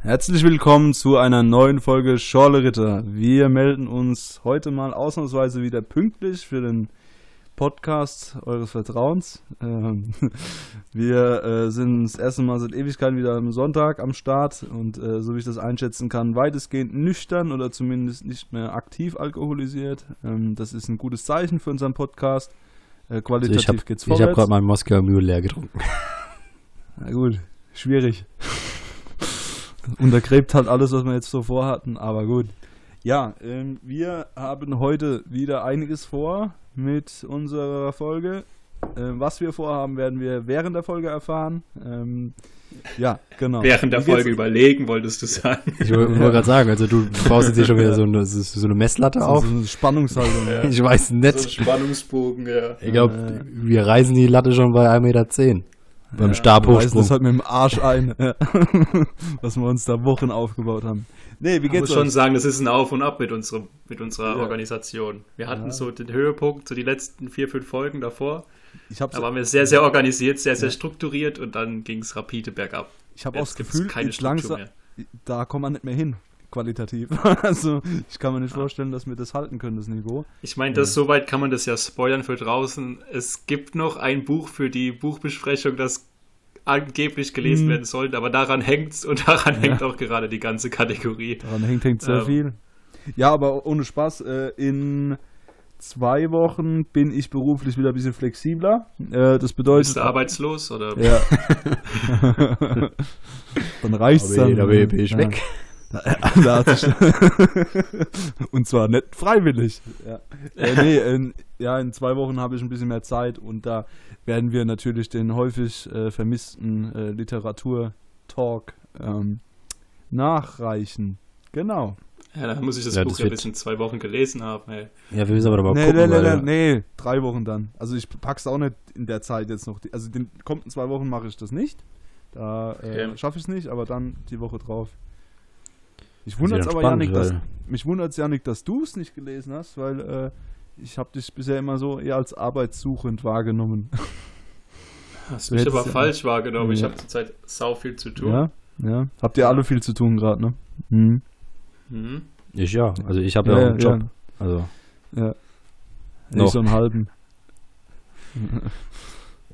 Herzlich willkommen zu einer neuen Folge Schorle Ritter. Wir melden uns heute mal ausnahmsweise wieder pünktlich für den Podcast eures Vertrauens. Ähm, wir äh, sind das erste Mal seit Ewigkeiten wieder am Sonntag am Start und äh, so wie ich das einschätzen kann, weitestgehend nüchtern oder zumindest nicht mehr aktiv alkoholisiert. Ähm, das ist ein gutes Zeichen für unseren Podcast. Äh, qualitativ Also ich habe geht's ich hab vorwärts. gerade meinen Moskauer Mühl leer getrunken. Na gut, schwierig. Untergräbt halt alles, was wir jetzt so vorhatten, aber gut. Ja, ähm, wir haben heute wieder einiges vor mit unserer Folge. Ähm, was wir vorhaben, werden wir während der Folge erfahren. Ähm, ja, genau. Während der Folge überlegen, wolltest du sagen. Ich wollte wollte gerade sagen, also du baust jetzt hier schon wieder so eine, so so eine Messlatte So auf. eine Spannungshaltung. ja. Ich weiß So ein nicht. Spannungsbogen, ja. Ich glaube, wir reißen die Latte schon bei 1,10 Meter. Beim reißen Stabhochsprung. das halt mit dem Arsch ein, ja. was wir uns da Wochen aufgebaut haben. Nee, wie Ich muss geht's schon euch? sagen, das ist ein Auf und Ab mit, unserem, mit unserer Ja. Organisation. Wir hatten Ja. so den Höhepunkt, so die letzten vier, fünf Folgen davor. Ich habe Da waren wir sehr, sehr organisiert, sehr, sehr strukturiert und dann ging es rapide bergab. ich hab auch das Gefühl, keine jetzt Struktur langsam, mehr. da kommt man nicht mehr hin, qualitativ. Also ich kann mir nicht vorstellen, dass wir das halten können, das Niveau. Ich meine, das soweit kann man das ja spoilern für draußen. Es gibt noch ein Buch für die Buchbesprechung, das angeblich gelesen Mhm. werden sollte, aber daran hängt's und daran hängt auch gerade die ganze Kategorie. Daran hängt, hängt sehr Ähm. viel. Ja, aber ohne Spaß, äh, in zwei Wochen bin ich beruflich wieder ein bisschen flexibler. Äh, das Bist bedeutet... du arbeitslos oder? Ja. dann reicht's Da dann. bin ich- da bin ich Ja. weg. Da und zwar nicht freiwillig. Ja, äh, nee, in, ja, in zwei Wochen habe ich ein bisschen mehr Zeit und da werden wir natürlich den häufig äh, vermissten äh, Literatur-Talk ähm, nachreichen. Genau. Ja, dann muss ich das Ja, Buch das ja wird- bis in zwei Wochen gelesen haben. Ey. Ja, wir müssen aber mal Nee, gucken, nee, nee, nee, nee, drei Wochen dann. Also ich pack's auch nicht in der Zeit jetzt noch. Also den kommenden zwei Wochen mache ich das nicht. Da äh, Okay. schaffe ich es nicht, aber dann die Woche drauf. Ich ist wundert wieder aber, Janik, dass, mich wundert Janik, dass du es nicht gelesen hast, weil äh, ich habe dich bisher immer so eher als arbeitssuchend wahrgenommen. Hast Du mich aber ja- falsch wahrgenommen. Ich Ja. habe zurzeit sau viel zu tun. Ja, ja. Habt ihr alle viel zu tun gerade, ne? Mhm. Mhm. Ich ja, also ich habe ja, auch einen Job. Also Ja. Noch. Nicht so einen halben.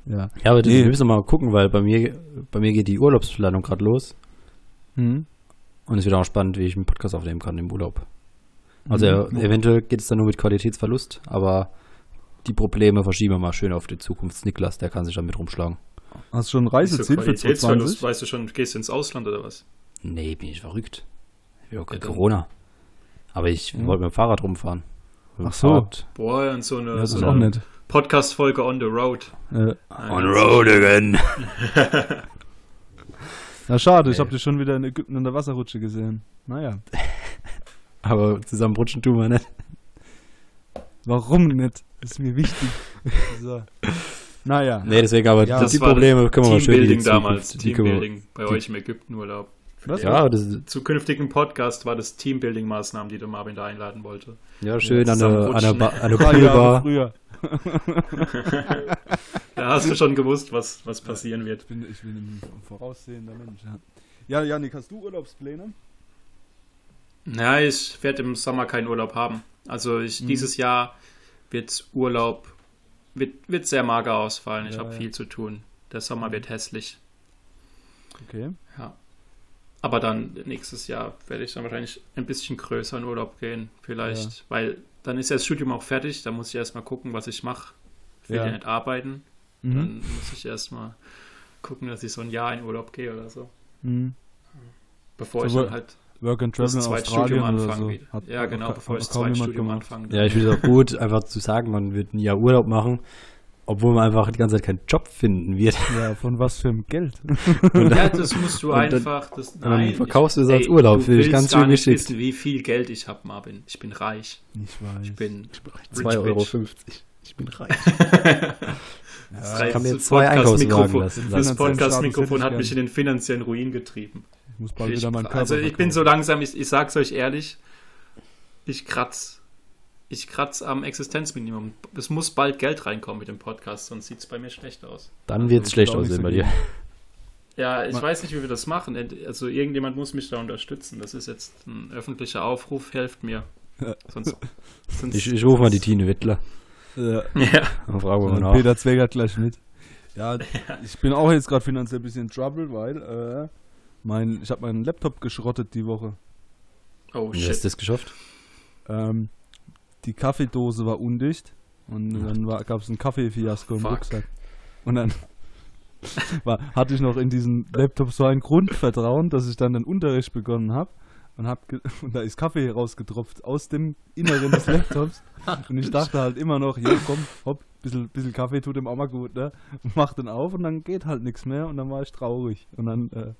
ja. ja, aber das, Nee. wir müssen mal gucken, weil bei mir bei mir geht die Urlaubsplanung gerade los Mhm. Und es wird auch spannend, wie ich einen Podcast aufnehmen kann im Urlaub. Also Mhm. äh, eventuell geht es dann nur mit Qualitätsverlust, aber die Probleme verschieben wir mal schön auf die Zukunft. Niklas, der kann sich damit rumschlagen. Hast du schon ein Reiseziel für Qualitätsverlust? 2020? Weißt du schon, gehst du ins Ausland oder was? Nee, bin ich verrückt. Ja, Ja, dann- Corona. Aber ich Ja. wollte mit dem Fahrrad rumfahren. Ach so. Fahrrad. Boah, und so eine, Das so ist auch eine. Podcast-Folge on the road. Äh, On road again. na schade, ich habe dich schon wieder in Ägypten in der Wasserrutsche gesehen. Naja, Aber zusammen rutschen tun wir nicht. warum nicht? Das ist mir wichtig. so. Naja, Nee, deswegen aber Ja, die, das die war Probleme können wir mal schön Teambuilding damals. Die können wir- Teambuilding bei euch im Ägyptenurlaub. Was? Ja, das ist, Zukünftigen Podcast war das Teambuilding-Maßnahmen, die der Marvin da einladen wollte. ja schön an der, an der. Ba- an der Poolbar. Da hast du schon gewusst, was, was passieren wird. Ich bin, ich bin ein voraussehender Mensch. Ja, ja Janik, hast du Urlaubspläne? Ja, ich werde im Sommer keinen Urlaub haben. Also ich, Mhm. dieses Jahr wird Urlaub wird, wird sehr mager ausfallen. Ich Ja, habe ja. viel zu tun. Der Sommer wird hässlich. Okay. Ja. Aber dann nächstes Jahr werde ich dann wahrscheinlich ein bisschen größer in Urlaub gehen. Vielleicht, weil dann ist ja das Studium auch fertig. Da muss ich erstmal gucken, was ich mache. Ich will Ja. ja nicht arbeiten. Mhm. Dann muss ich erstmal gucken, dass ich so ein Jahr in Urlaub gehe oder so. Mhm. Bevor So ich dann halt Work and das Travel Zweitstudium Australien oder anfange. so. Hat- ja, genau, bevor ich das Zweitstudium gemacht. anfange. Ja, ich finde es auch gut, einfach zu sagen, man wird ein Jahr Urlaub machen, obwohl man einfach die ganze Zeit keinen Job finden wird. Ja, von was für einem Geld? Ja, das musst du Und dann- einfach. Das, dann nein, verkaufst du es als Urlaub, Du finde ich willst ganz gar schön nicht geschickt. wissen, wie viel Geld ich habe, Marvin. Ich bin reich. Ich weiß. Ich bin 2,50 Euro. Ich bin reich. Das Ich kann mir das zwei Einkaufswagen lassen. Das Podcast-Mikrofon hat mich ich in den finanziellen Ruin getrieben. Ich muss bald wieder meinen Körper also ich bin so langsam, ich, ich sag's euch ehrlich, ich kratz. Ich kratz am Existenzminimum. Es muss bald Geld reinkommen mit dem Podcast, sonst sieht's bei mir schlecht aus. Dann wird es schlecht aussehen so bei dir. Ja, ich Man- weiß nicht, wie wir das machen. Also irgendjemand muss mich da unterstützen. Das ist jetzt ein öffentlicher Aufruf. Helft mir. Ja. Sonst, sonst Ich, ich rufe mal die Tine Wittler. Ja. Ja. Und frage mal Und nach. Peter Zwegert gleich mit. Ja, ich bin auch jetzt gerade finanziell ein bisschen in Trouble, weil äh, mein, ich habe meinen Laptop geschrottet die Woche. Oh Wie hast du shit. das geschafft? Ähm, die Kaffeedose war undicht und dann gab es ein Kaffeefiasko im Fuck. Rucksack. Und dann war, hatte ich noch in diesem Laptop so ein Grundvertrauen, dass ich dann den Unterricht begonnen habe. Und, hab und da ist Kaffee rausgetropft aus dem Inneren des Laptops. Und ich dachte halt immer noch, ja komm, hopp, bisschen, bisschen Kaffee tut dem auch mal gut, ne? Und mach den auf und dann geht halt nichts mehr und dann war ich traurig. Und dann äh,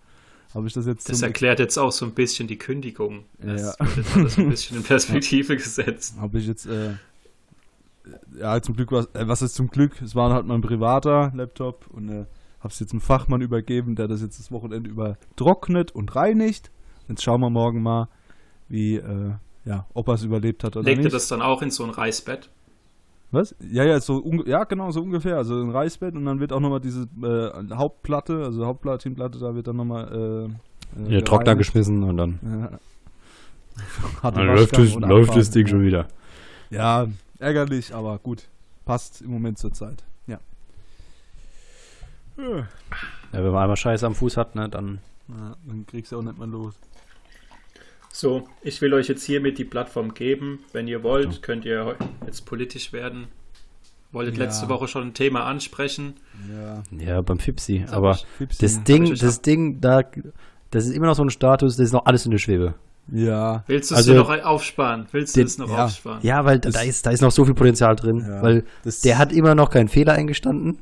habe ich das jetzt Das erklärt jetzt auch so ein bisschen die Kündigung. Das Ja. wird jetzt alles ein bisschen in Perspektive gesetzt. Habe ich jetzt, äh, ja, zum Glück war äh, was ist zum Glück? Es war halt mein privater Laptop und äh, habe es jetzt einem Fachmann übergeben, der das jetzt das Wochenende über trocknet und reinigt. Jetzt schauen wir morgen mal, wie, äh, ja, ob er es überlebt hat oder Legt nicht. das dann auch in so ein Reisbett? Was? Ja, ja, so ja, genau, so ungefähr. Also ein Reisbett und dann wird auch nochmal diese äh, Hauptplatte, also Hauptplatinplatte, da wird dann nochmal äh, In den Trockner geschmissen und dann, Ja. Dann läuft, und läuft das Ding ja. schon wieder. Ja, ärgerlich, aber gut. Passt im Moment zur Zeit. Ja. Ja, wenn man einmal Scheiße am Fuß hat, ne, dann Ja, dann kriegst du auch nicht mehr los. So, ich will euch jetzt hiermit die Plattform geben. Wenn ihr wollt, könnt ihr jetzt politisch werden. Wolltet Ja. letzte Woche schon ein Thema ansprechen. Ja. ja, beim Fipsi. Aber Fipsi. das Ding, das Ding, da, das ist immer noch so ein Status, das ist noch alles in der Schwebe. Ja. Willst du es Also- dir noch aufsparen? Willst du Den- es noch ja. aufsparen? Ja, weil da- Das- da ist, da ist noch so viel Potenzial drin, Ja. weil Das- der hat immer noch keinen Fehler eingestanden.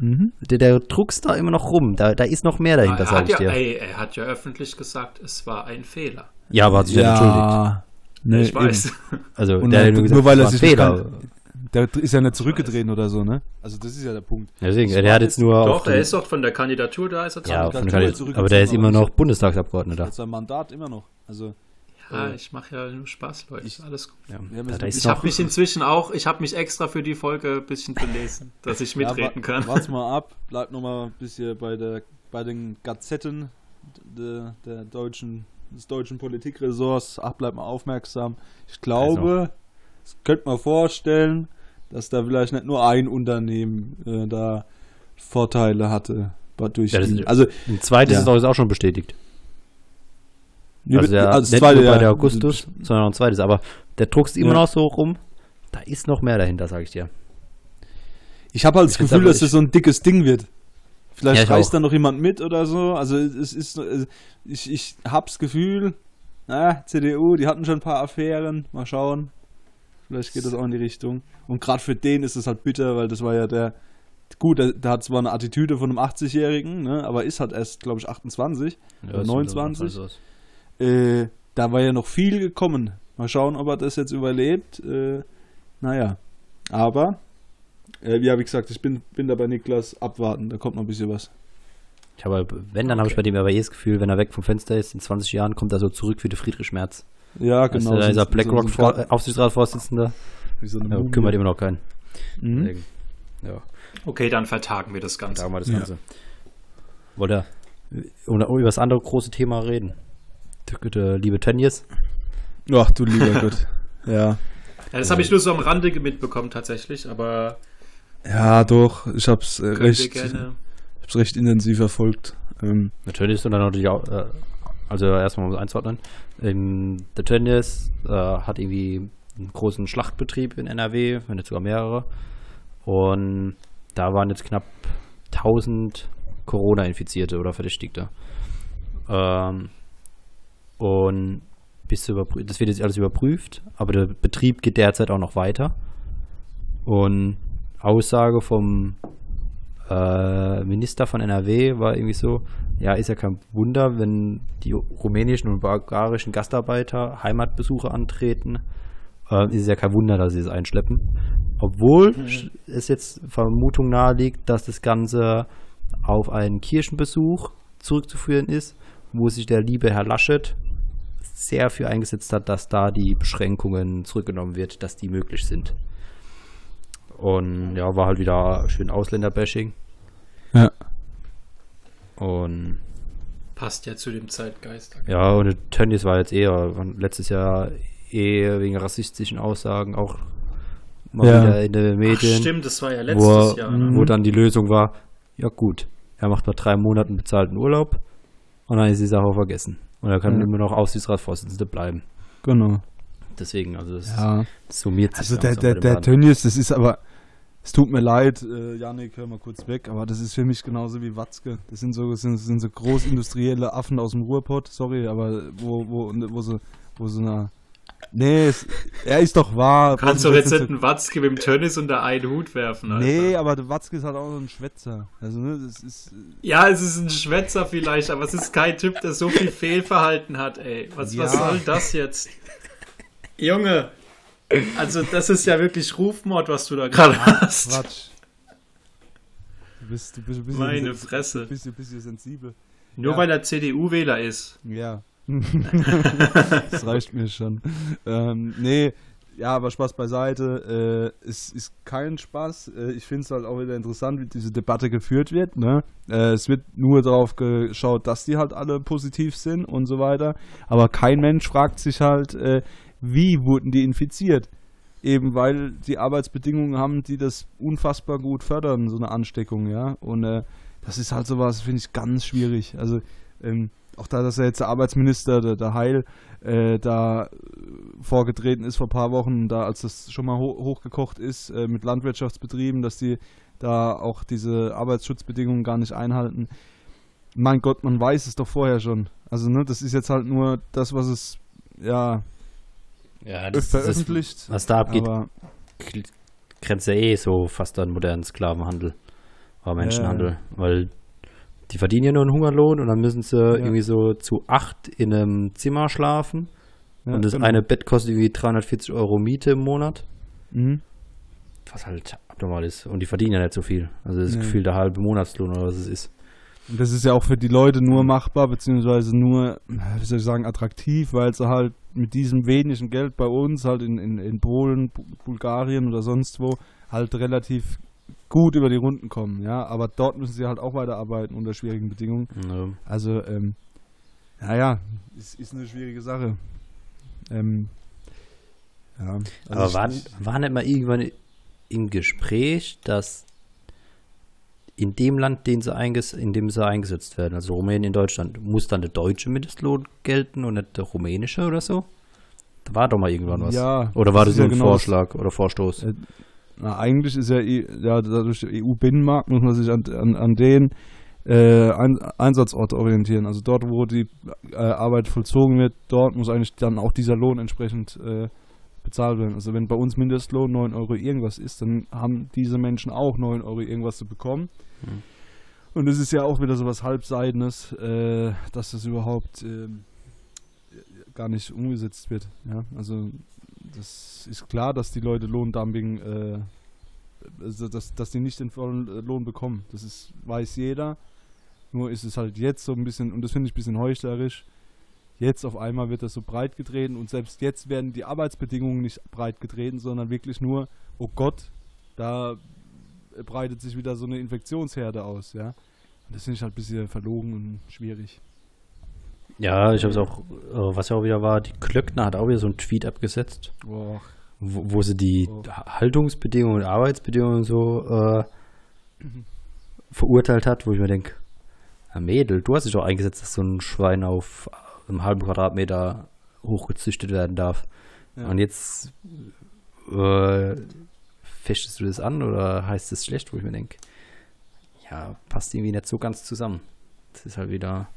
Mhm. Der, der druckst da immer noch rum. Da, da ist noch mehr dahinter, er, sag ich ja, dir. ey, er hat ja öffentlich gesagt, es war ein Fehler. Ja, aber hat sich ja, entschuldigt. Nee, ich weiß. Also, Und der hat nur, gesagt, nur weil er sich Fehler. Der ist ja nicht zurückgedreht oder so, ne? Also das ist ja der Punkt. Deswegen, der hat jetzt nur. Doch, er ist doch von der Kandidatur, da ist er ja, von Kandidatur der Kandidat- zurückgezogen, aber der ist immer noch Bundestagsabgeordneter. Hat sein Mandat immer noch. Also Ja, ich mache ja nur Spaß, Leute. Ich- Alles gut. Ja, Ich habe mich inzwischen auch, ich habe mich extra für die Folge ein bisschen belesen, dass ich mitreden ja, kann. Warte mal ab, bleib noch mal ein bisschen bei der bei den Gazetten der, der deutschen des deutschen Politikressorts. Ach, bleib mal aufmerksam. Ich glaube, das könnte man vorstellen, dass da vielleicht nicht nur ein Unternehmen äh, da Vorteile hatte. Durch Ja, das ist- also ein zweites Ja. ist auch, ist auch schon bestätigt. Also, der, also nicht das zweite, nur bei ja. der Augustus, sondern auch ein zweites. Aber der druckst immer Ja. noch so rum. Da ist noch mehr dahinter, sag ich dir. Ich habe halt das Ich find's Gefühl, dass das so ein dickes Ding wird. Vielleicht Ja, auch. da noch jemand mit oder so. Also es ist, äh, ich, ich hab's Gefühl, na, CDU, die hatten schon ein paar Affären. Mal schauen. Vielleicht geht das auch in die Richtung. Und gerade für den ist es halt bitter, weil das war ja der, gut, der, der hat zwar eine Attitüde von einem 80-Jährigen, ne, aber ist halt erst, glaube ich, 28. Ja, Oder das 29? sieht aus. Äh, da war ja noch viel gekommen. Mal schauen, ob er das jetzt überlebt. Äh, naja. Aber, äh, wie habe ich gesagt, ich bin, bin da bei Niklas abwarten. Da kommt noch ein bisschen was. Ich habe, wenn, dann habe ich bei dem aber eh das Gefühl, wenn er weg vom Fenster ist, in 20 Jahren kommt er so zurück wie der Friedrich Merz. Ja, Genau, also, dieser so- BlackRock so- so- vor, Aufsichtsratsvorsitzender, wie so eine ja, kümmert immer noch keinen. Mhm. Ja, Okay, dann vertagen wir das Ganze. sagen wir das Ja. Ganze. Wollt ihr oder über das andere große Thema reden? Der, der liebe Tönnies. Ach du lieber Gott. Ja. Ja, das habe ich nur so am Rande mitbekommen tatsächlich, aber Ja, doch. Ich hab's äh, recht, gerne. hab's recht intensiv verfolgt. Ähm, Der Tönnies und dann natürlich auch, äh, also erstmal um einzuordnen. Ähm, der Tönnies äh, hat irgendwie einen großen Schlachtbetrieb in NRW, wenn nicht sogar mehrere. Und da waren jetzt knapp 1000 Corona-Infizierte oder Verdächtigte. Ähm, und bis das wird jetzt alles überprüft, aber der Betrieb geht derzeit auch noch weiter. Und Aussage vom äh, Minister von NRW war irgendwie so, ja, ist ja kein Wunder, wenn die rumänischen und bulgarischen Gastarbeiter Heimatbesuche antreten, äh, ist es ja kein Wunder, dass sie es einschleppen. Obwohl sch- es jetzt Vermutung naheliegt, dass das Ganze auf einen Kirchenbesuch zurückzuführen ist, wo sich der liebe Herr Laschet sehr für eingesetzt hat, dass da die Beschränkungen zurückgenommen wird, dass die möglich sind. Und ja, war halt wieder schön Ausländerbashing. ja. Und Passt ja zu dem Zeitgeist. ja, und Tönnies war jetzt eher letztes Jahr eher wegen rassistischen Aussagen auch mal Ja. wieder in den Ach, Medien, stimmt, das war ja wo, letztes er- Jahr. Ne? wo dann die Lösung war, ja gut, er macht nach drei Monaten bezahlten Urlaub und dann ist die Sache auch vergessen. Und er kann Ja. immer noch Aufsichtsratsvorsitzender bleiben. Genau. Deswegen, also es Ja. summiert sich Also der, der, der. Tönnies, das ist aber, es tut mir leid, äh, Janik, hör mal kurz weg, aber das ist für mich genauso wie Watzke. Das sind so, das sind, das sind so großindustrielle Affen aus dem Ruhrpott, sorry, aber wo, wo, wo so, wo so eine, nee, es, er ist doch wahr. Du kannst Was doch ist jetzt nicht einen Watzke mit dem Tönnis unter einen Hut werfen. Alter. Nee, aber der Watzke ist halt auch so ein Schwätzer. Also, ne, das ist, Ja, es ist ein Schwätzer vielleicht, aber es ist kein Typ, der so viel Fehlverhalten hat, ey. Was, was Ja. soll das jetzt? Junge, also das ist ja wirklich Rufmord, was du da gerade hast. Quatsch. Du bist, du bist ein bisschen, Meine Fresse. Du bist ein bisschen sensibel. Nur Ja. weil er CDU-Wähler ist. Ja. das reicht mir schon. Ähm, nee, ja, aber Spaß beiseite. Äh, es ist kein Spaß. Äh, ich finde es halt auch wieder interessant, wie diese Debatte geführt wird. Ne? Äh, es wird nur darauf geschaut, dass die halt alle positiv sind und so weiter. Aber kein Mensch fragt sich halt, äh, wie wurden die infiziert? Eben weil die Arbeitsbedingungen haben, die das unfassbar gut fördern, so eine Ansteckung, ja. Und äh, das ist halt sowas, finde ich, ganz schwierig. Also, ähm, auch da, dass er jetzt der Arbeitsminister, der, der Heil, äh, da äh, vorgetreten ist vor ein paar Wochen, da als das schon mal ho hochgekocht ist äh, mit Landwirtschaftsbetrieben, dass die da auch diese Arbeitsschutzbedingungen gar nicht einhalten. Mein Gott, man weiß es doch vorher schon. Also, ne, das ist jetzt halt nur das, was es, ja, ja, veröffentlicht. was da abgeht, grenzt ja eh so fast an modernen Sklavenhandel oder Menschenhandel, weil die verdienen ja nur einen Hungerlohn und dann müssen sie irgendwie so zu acht in einem Zimmer schlafen ja, und das genau. eine Bett kostet irgendwie 340 Euro Miete im Monat, Mhm. was halt abnormal ist und die verdienen ja nicht so viel, also das ist gefühlt der halbe Monatslohn oder was es ist. Und das ist ja auch für die Leute nur machbar, beziehungsweise nur, wie soll ich sagen, attraktiv, weil sie halt mit diesem wenigen Geld bei uns, halt in, in, in Polen, Bu- Bulgarien oder sonst wo, halt relativ gut über die Runden kommen, ja. Aber dort müssen sie halt auch weiterarbeiten unter schwierigen Bedingungen. Ja. Also, ähm, naja, ist, ist eine schwierige Sache. Ähm, ja, also Aber ich- war, ich- war nicht mal irgendwann im Gespräch, dass in dem Land, den sie in dem sie eingesetzt werden, also Rumänien, Deutschland, muss dann der deutsche Mindestlohn gelten und nicht der rumänische oder so? Da war doch mal irgendwann was. Ja, oder war das das ein genau Vorschlag oder Vorstoß? Äh, Na, eigentlich ist ja, ja dadurch der EU-Binnenmarkt muss man sich an, an, an den äh, Ein Einsatzorte orientieren. Also dort, wo die äh, Arbeit vollzogen wird, dort muss eigentlich dann auch dieser Lohn entsprechend äh, bezahlt werden. Also wenn bei uns Mindestlohn 9 Euro irgendwas ist, dann haben diese Menschen auch 9 Euro irgendwas zu bekommen. Hm. Und es ist ja auch wieder so was Halbseidenes, äh, dass das überhaupt ähm, gar nicht umgesetzt wird. Ja? Also das ist klar, dass die Leute Lohndumping, äh, also dass, dass die nicht den vollen äh, Lohn bekommen. Das ist, weiß jeder. Nur ist es halt jetzt so ein bisschen, und das finde ich ein bisschen heuchlerisch, jetzt auf einmal wird das so breit getreten und selbst jetzt werden die Arbeitsbedingungen nicht breit getreten, sondern wirklich nur, oh Gott, da breitet sich wieder so eine Infektionsherde aus, ja. Und das finde ich halt ein bisschen verlogen und schwierig. Ja, ich habe es auch, äh, was ja auch wieder war, die Klöckner hat auch wieder so einen Tweet abgesetzt, wo, wo sie die Oh. Haltungsbedingungen und Arbeitsbedingungen so äh, verurteilt hat, wo ich mir denke, ja, Mädel, du hast dich doch eingesetzt, dass so ein Schwein auf einem halben Quadratmeter hochgezüchtet werden darf. Ja. Und jetzt äh, fechtest du das an oder heißt es schlecht, wo ich mir denke, ja, passt irgendwie nicht so ganz zusammen. Das ist halt wieder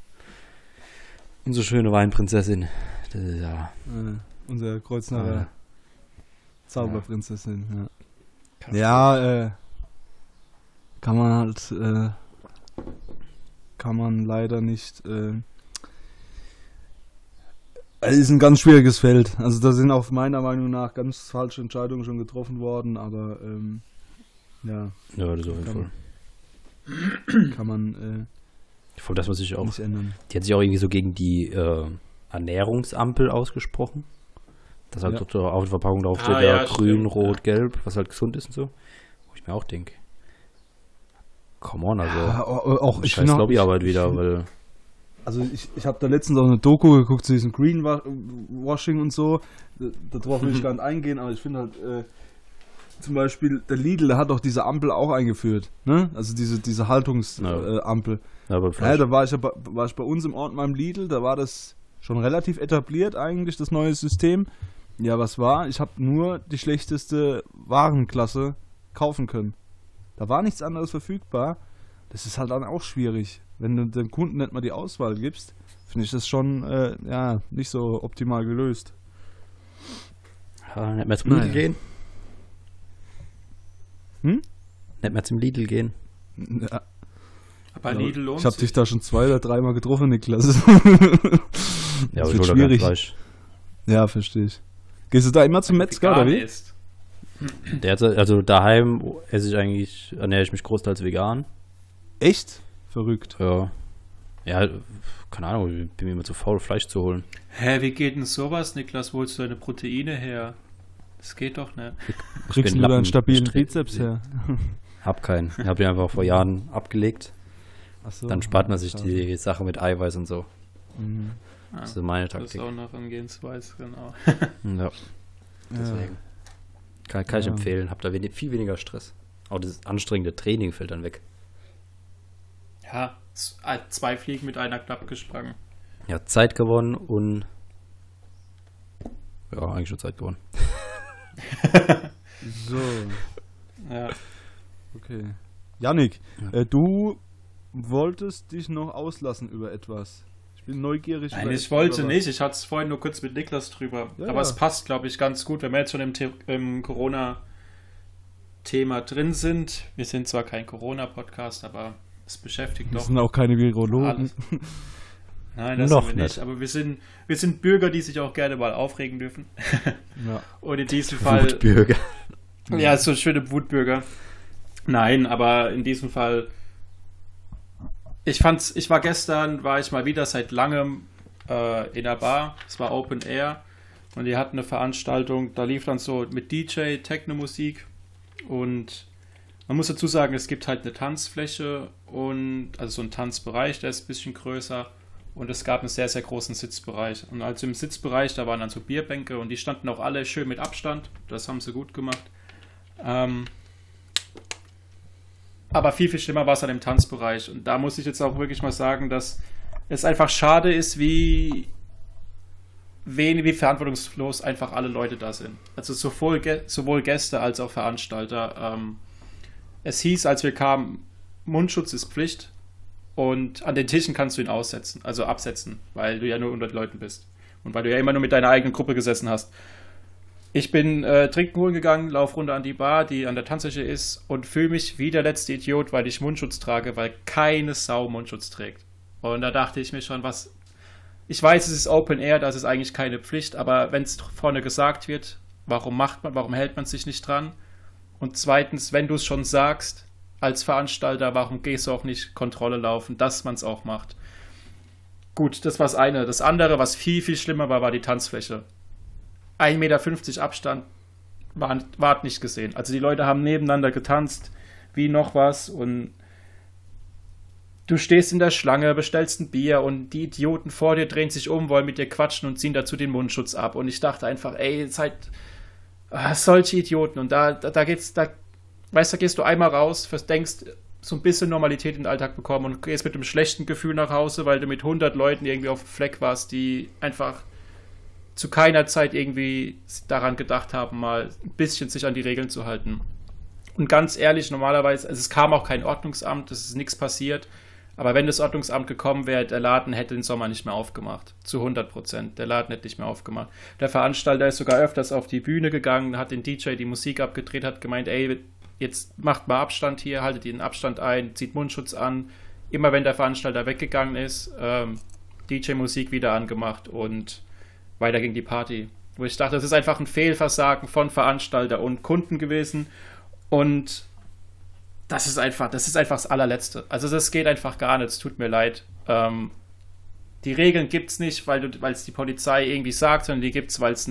unsere schöne Weinprinzessin. Das ist ja. Äh, unser Kreuznacher äh, Zauberprinzessin, ja. Ja, äh, kann man halt, äh, kann man leider nicht, äh, ist ein ganz schwieriges Feld. Also da sind auch meiner Meinung nach ganz falsche Entscheidungen schon getroffen worden, aber ähm, ja, ja, das ist auf jeden Kann- Fall. kann man Voll, dass man sich äh, auch nicht ändern. Die hat sich auch irgendwie so gegen die äh, Ernährungsampel ausgesprochen. Dass halt Ja. dort auf der Verpackung draufsteht, Ah, ja, ja, grün, stimmt, rot, gelb, was halt gesund ist und so. Wo ich mir auch denke. come on, also. Ja, auch, auch ich scheiß Lobbyarbeit ich- wieder, weil. Also ich, ich habe da letztens auch eine Doku geguckt zu diesem Greenwashing und so. Da- Darauf will ich gar nicht eingehen, aber ich finde halt, äh, zum Beispiel der Lidl, der hat doch diese Ampel auch eingeführt. Ne? Also diese, diese Haltungsampel. Ja. Äh. Ja, ja, da war ich, ja bei, war ich bei uns im Ort meinem Lidl, da war das schon relativ etabliert eigentlich, das neue System. Ja, was war? Ich habe nur die schlechteste Warenklasse kaufen können. Da war nichts anderes verfügbar. Das ist halt dann auch schwierig. Wenn du dem Kunden nicht mal die Auswahl gibst, finde ich das schon äh, ja, nicht so optimal gelöst. Ja, nicht mehr zum Lidl Naja. gehen. Hm? Nicht mehr zum Lidl gehen. Ja, Bei Lidl lohnt ich habe dich da schon zwei oder dreimal getroffen, Niklas. Ja, Das aber wird ich hol da kein schwierig. Fleisch. ja, verstehe ich. Gehst du da immer zum Metzger oder wie? ist. Derzeit, also daheim esse ich eigentlich, ernähre ich mich großteils vegan. Echt? Verrückt. Ja. Ja, keine Ahnung, ich bin mir immer zu faul, Fleisch zu holen. Hä, wie geht denn sowas, Niklas? Wo holst du deine Proteine her? Das geht doch nicht. Kriegst bin du einen stabilen Ich Bizeps her? Hab keinen. Ich habe ihn einfach vor Jahren abgelegt. Achso. Dann spart man sich die Sache mit Eiweiß und so. Mhm. Ah, Das ist meine das ist Taktik. auch eine Herangehensweise, genau. Ja, Ja. deswegen. Kann, kann ich Ja. empfehlen. Hab da wenig, viel weniger Stress. Auch das anstrengende Training fällt dann weg. Ja, äh, zwei Fliegen mit einer Klappe gesprungen. Ja, Zeit gewonnen und ja, eigentlich schon Zeit gewonnen. So, Ja. okay. Yannick, Ja. äh, du wolltest dich noch auslassen über etwas. Ich bin neugierig. Nein, ich wollte nicht. Ich hatte es vorhin nur kurz mit Niklas drüber. Ja, Aber ja. es passt, glaube ich, ganz gut, wenn wir jetzt schon im, The im Corona-Thema drin sind. Wir sind zwar kein Corona-Podcast, aber es beschäftigt Wir doch sind auch keine Virologen. alles. Nein, das Noch sind wir nicht. nicht. Aber wir sind, wir sind Bürger, die sich auch gerne mal aufregen dürfen. Ja. Und in diesem Fall. Wutbürger. Ja, so schöne Wutbürger. Nein, aber in diesem Fall. Ich fand's, ich war gestern, war ich mal wieder seit langem äh, in der Bar. Es war Open Air und die hatten eine Veranstaltung. Da lief dann so mit DJ Techno-Musik und man muss dazu sagen, es gibt halt eine Tanzfläche und also so ein Tanzbereich, der ist ein bisschen größer und es gab einen sehr, sehr großen Sitzbereich. Und also im Sitzbereich, da waren dann so Bierbänke und die standen auch alle schön mit Abstand. Das haben sie gut gemacht. Ähm, aber viel, viel schlimmer war es an dem Tanzbereich. Und da muss ich jetzt auch wirklich mal sagen, dass es einfach schade ist, wie wen, wie verantwortungslos einfach alle Leute da sind. Also sowohl, sowohl Gäste als auch Veranstalter. Ähm, es hieß, als wir kamen, Mundschutz ist Pflicht und an den Tischen kannst du ihn aussetzen, also absetzen, weil du ja nur unter Leuten bist und weil du ja immer nur mit deiner eigenen Gruppe gesessen hast. Ich bin äh, trinken holen gegangen, lauf runter an die Bar, die an der Tanzfläche ist und fühle mich wie der letzte Idiot, weil ich Mundschutz trage, weil keine Sau Mundschutz trägt. Und da dachte ich mir schon, was. Ich weiß, es ist Open Air, das ist eigentlich keine Pflicht, aber wenn es vorne gesagt wird, warum macht man, warum hält man sich nicht dran? Und zweitens, wenn du es schon sagst, als Veranstalter, warum gehst du auch nicht Kontrolle laufen, dass man es auch macht? Gut, das war das eine. Das andere, was viel, viel schlimmer war, war die Tanzfläche. 1,50 Meter Abstand war, ward nicht gesehen. Also die Leute haben nebeneinander getanzt, wie noch was und du stehst in der Schlange, bestellst ein Bier und die Idioten vor dir drehen sich um, wollen mit dir quatschen und ziehen dazu den Mundschutz ab. Und ich dachte einfach, ey, seid ah, solche Idioten. Und da, da, da geht's, da, weißt du, da gehst du einmal raus, denkst, so ein bisschen Normalität in den Alltag bekommen und gehst mit einem schlechten Gefühl nach Hause, weil du mit 100 Leuten irgendwie auf dem Fleck warst, die einfach zu keiner Zeit irgendwie daran gedacht haben, mal ein bisschen sich an die Regeln zu halten. Und ganz ehrlich, normalerweise, also es kam auch kein Ordnungsamt, es ist nichts passiert. Aber wenn das Ordnungsamt gekommen wäre, der Laden hätte den Sommer nicht mehr aufgemacht. Zu 100 Prozent. Der Laden hätte nicht mehr aufgemacht. Der Veranstalter ist sogar öfters auf die Bühne gegangen, hat den DJ die Musik abgedreht, hat gemeint, ey, jetzt macht mal Abstand hier, haltet den Abstand ein, zieht Mundschutz an. Immer wenn der Veranstalter weggegangen ist, ähm, DJ-Musik wieder angemacht und weiter ging die Party. Wo ich dachte, das ist einfach ein Fehlversagen von Veranstalter und Kunden gewesen. Und das ist einfach, das ist einfach das allerletzte. Also das geht einfach gar nicht, es tut mir leid. Ähm, die Regeln gibt es nicht, weil es die Polizei irgendwie sagt, sondern die gibt es, weil es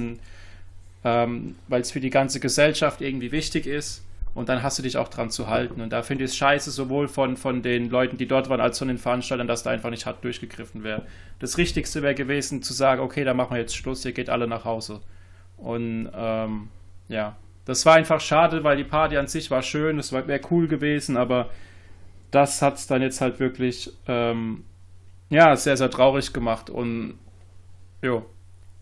ähm, für die ganze Gesellschaft irgendwie wichtig ist. Und dann hast du dich auch dran zu halten. Und da finde ich es scheiße, sowohl von, von den Leuten, die dort waren, als von den Veranstaltern, dass da einfach nicht hart durchgegriffen wäre. Das Richtigste wäre gewesen, zu sagen, okay, dann machen wir jetzt Schluss, ihr geht alle nach Hause. Und ähm, ja, das war einfach schade, weil die Party an sich war schön, es wäre cool gewesen, aber das hat es dann jetzt halt wirklich ähm, ja, sehr, sehr traurig gemacht. Und jo,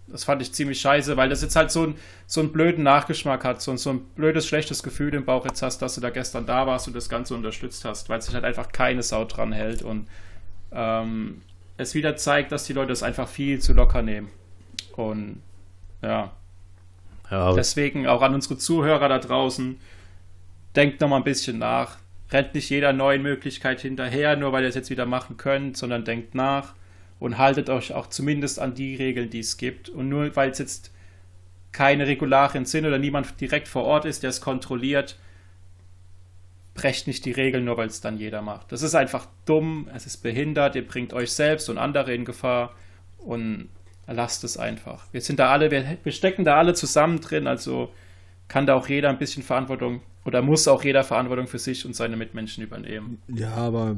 das fand ich ziemlich scheiße, weil das jetzt halt so, ein, so einen blöden Nachgeschmack hat, so, so ein blödes, schlechtes Gefühl im Bauch jetzt hast, dass du da gestern da warst und das Ganze unterstützt hast, weil sich halt einfach keine Sau dran hält und ähm, es wieder zeigt, dass die Leute es einfach viel zu locker nehmen. Und ja. Ja Deswegen auch an unsere Zuhörer da draußen, denkt nochmal ein bisschen nach. Rennt nicht jeder neuen Möglichkeit hinterher, nur weil ihr es jetzt wieder machen könnt, sondern denkt nach und haltet euch auch zumindest an die Regeln, die es gibt. Und nur weil es jetzt keine Regularien sind oder niemand direkt vor Ort ist, der es kontrolliert, brecht nicht die Regeln, nur weil es dann jeder macht. Das ist einfach dumm, es ist behindert, ihr bringt euch selbst und andere in Gefahr und lasst es einfach. Wir sind da alle, wir, wir stecken da alle zusammen drin, also kann da auch jeder ein bisschen Verantwortung oder muss auch jeder Verantwortung für sich und seine Mitmenschen übernehmen. Ja, aber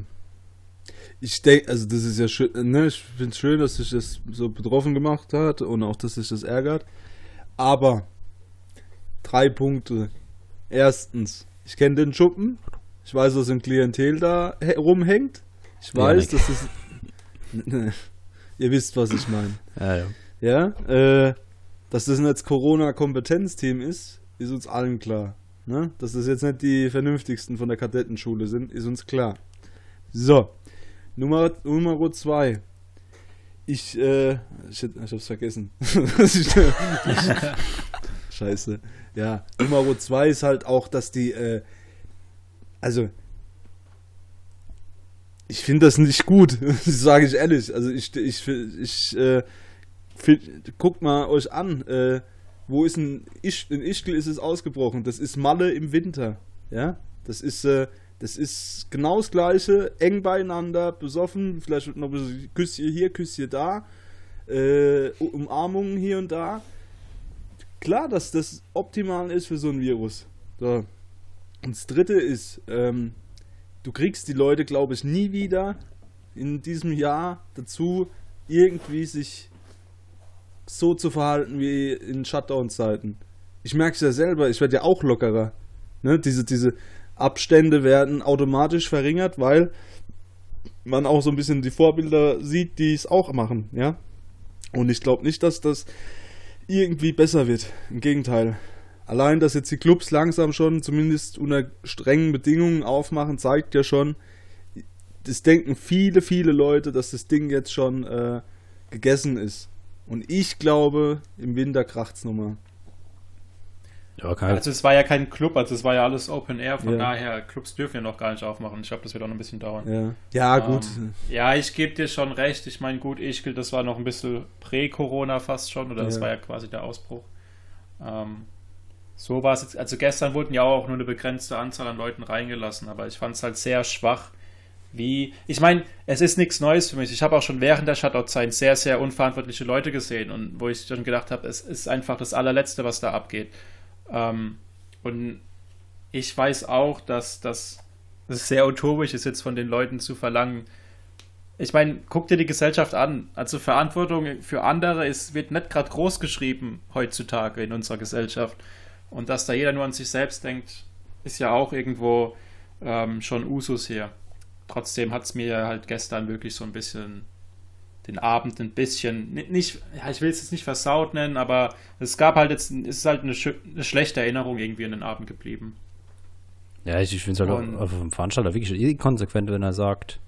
ich denke, also das ist ja schön, ne, ich finde es schön, dass sich das so betroffen gemacht hat und auch, dass sich das ärgert. Aber drei Punkte. Erstens, ich kenne den Schuppen. Ich weiß, dass ein Klientel da rumhängt. Ich weiß, ja, dass es. Ihr wisst, was ich meine. Ja, ja. Ja, äh, dass das jetzt Corona-Kompetenzteam ist, ist uns allen klar. Ne? Dass das jetzt nicht die vernünftigsten von der Kadettenschule sind, ist uns klar. So, Nummer, Nummer zwei. Ich, äh, ich, ich hab's vergessen. Scheiße. Ja, Nummer zwei ist halt auch, dass die, äh, also, ich finde das nicht gut, sage ich ehrlich. Also ich, ich, ich, äh, guckt mal euch an, äh, wo ist ein Isch, in Ischgl ist es ausgebrochen. Das ist Malle im Winter. Ja, das ist, äh, das ist genau das Gleiche, eng beieinander, besoffen, vielleicht noch ein Küsschen hier, Küsschen da, äh, Umarmungen hier und da. Klar, dass das optimal ist für so ein Virus. So. Und das dritte ist, ähm, du kriegst die Leute, glaube ich, nie wieder in diesem Jahr dazu, irgendwie sich so zu verhalten wie in Shutdown-Zeiten. Ich merke es ja selber, ich werde ja auch lockerer. Ne? Diese, diese, Abstände werden automatisch verringert, weil man auch so ein bisschen die Vorbilder sieht, die es auch machen, ja. Und ich glaube nicht, dass das irgendwie besser wird. Im Gegenteil. Allein, dass jetzt die Clubs langsam schon, zumindest unter strengen Bedingungen aufmachen, zeigt ja schon, das denken viele, viele Leute, dass das Ding jetzt schon äh, gegessen ist. Und ich glaube, im Winter kracht's nochmal. Ja, also es war ja kein Club, also es war ja alles Open Air, von ja. daher, Clubs dürfen ja noch gar nicht aufmachen. Ich glaube, das wird auch noch ein bisschen dauern. Ja, ja gut. Ähm, ja, ich gebe dir schon recht. Ich meine, gut, Ischgl, das war noch ein bisschen prä-Corona fast schon, oder ja. das war ja quasi der Ausbruch. Ähm, so war es jetzt, also gestern wurden ja auch nur eine begrenzte Anzahl an Leuten reingelassen, aber ich fand es halt sehr schwach, wie, ich meine, es ist nichts Neues für mich. Ich habe auch schon während der Shutout-Zeit sehr, sehr unverantwortliche Leute gesehen und wo ich dann gedacht habe, es ist einfach das allerletzte, was da abgeht. Ähm, und ich weiß auch, dass das sehr utopisch ist, jetzt von den Leuten zu verlangen. Ich meine, guck dir die Gesellschaft an. Also Verantwortung für andere ist, wird nicht gerade groß geschrieben heutzutage in unserer Gesellschaft. Und dass da jeder nur an sich selbst denkt, ist ja auch irgendwo ähm, schon Usus hier. Trotzdem hat es mir halt gestern wirklich so ein bisschen den Abend ein bisschen, nicht, ja, ich will es jetzt nicht versaut nennen, aber es gab halt jetzt, es ist halt eine, eine schlechte Erinnerung irgendwie an den Abend geblieben. Ja, ich, ich finde es halt auch vom Veranstalter wirklich inkonsequent, wenn er sagt,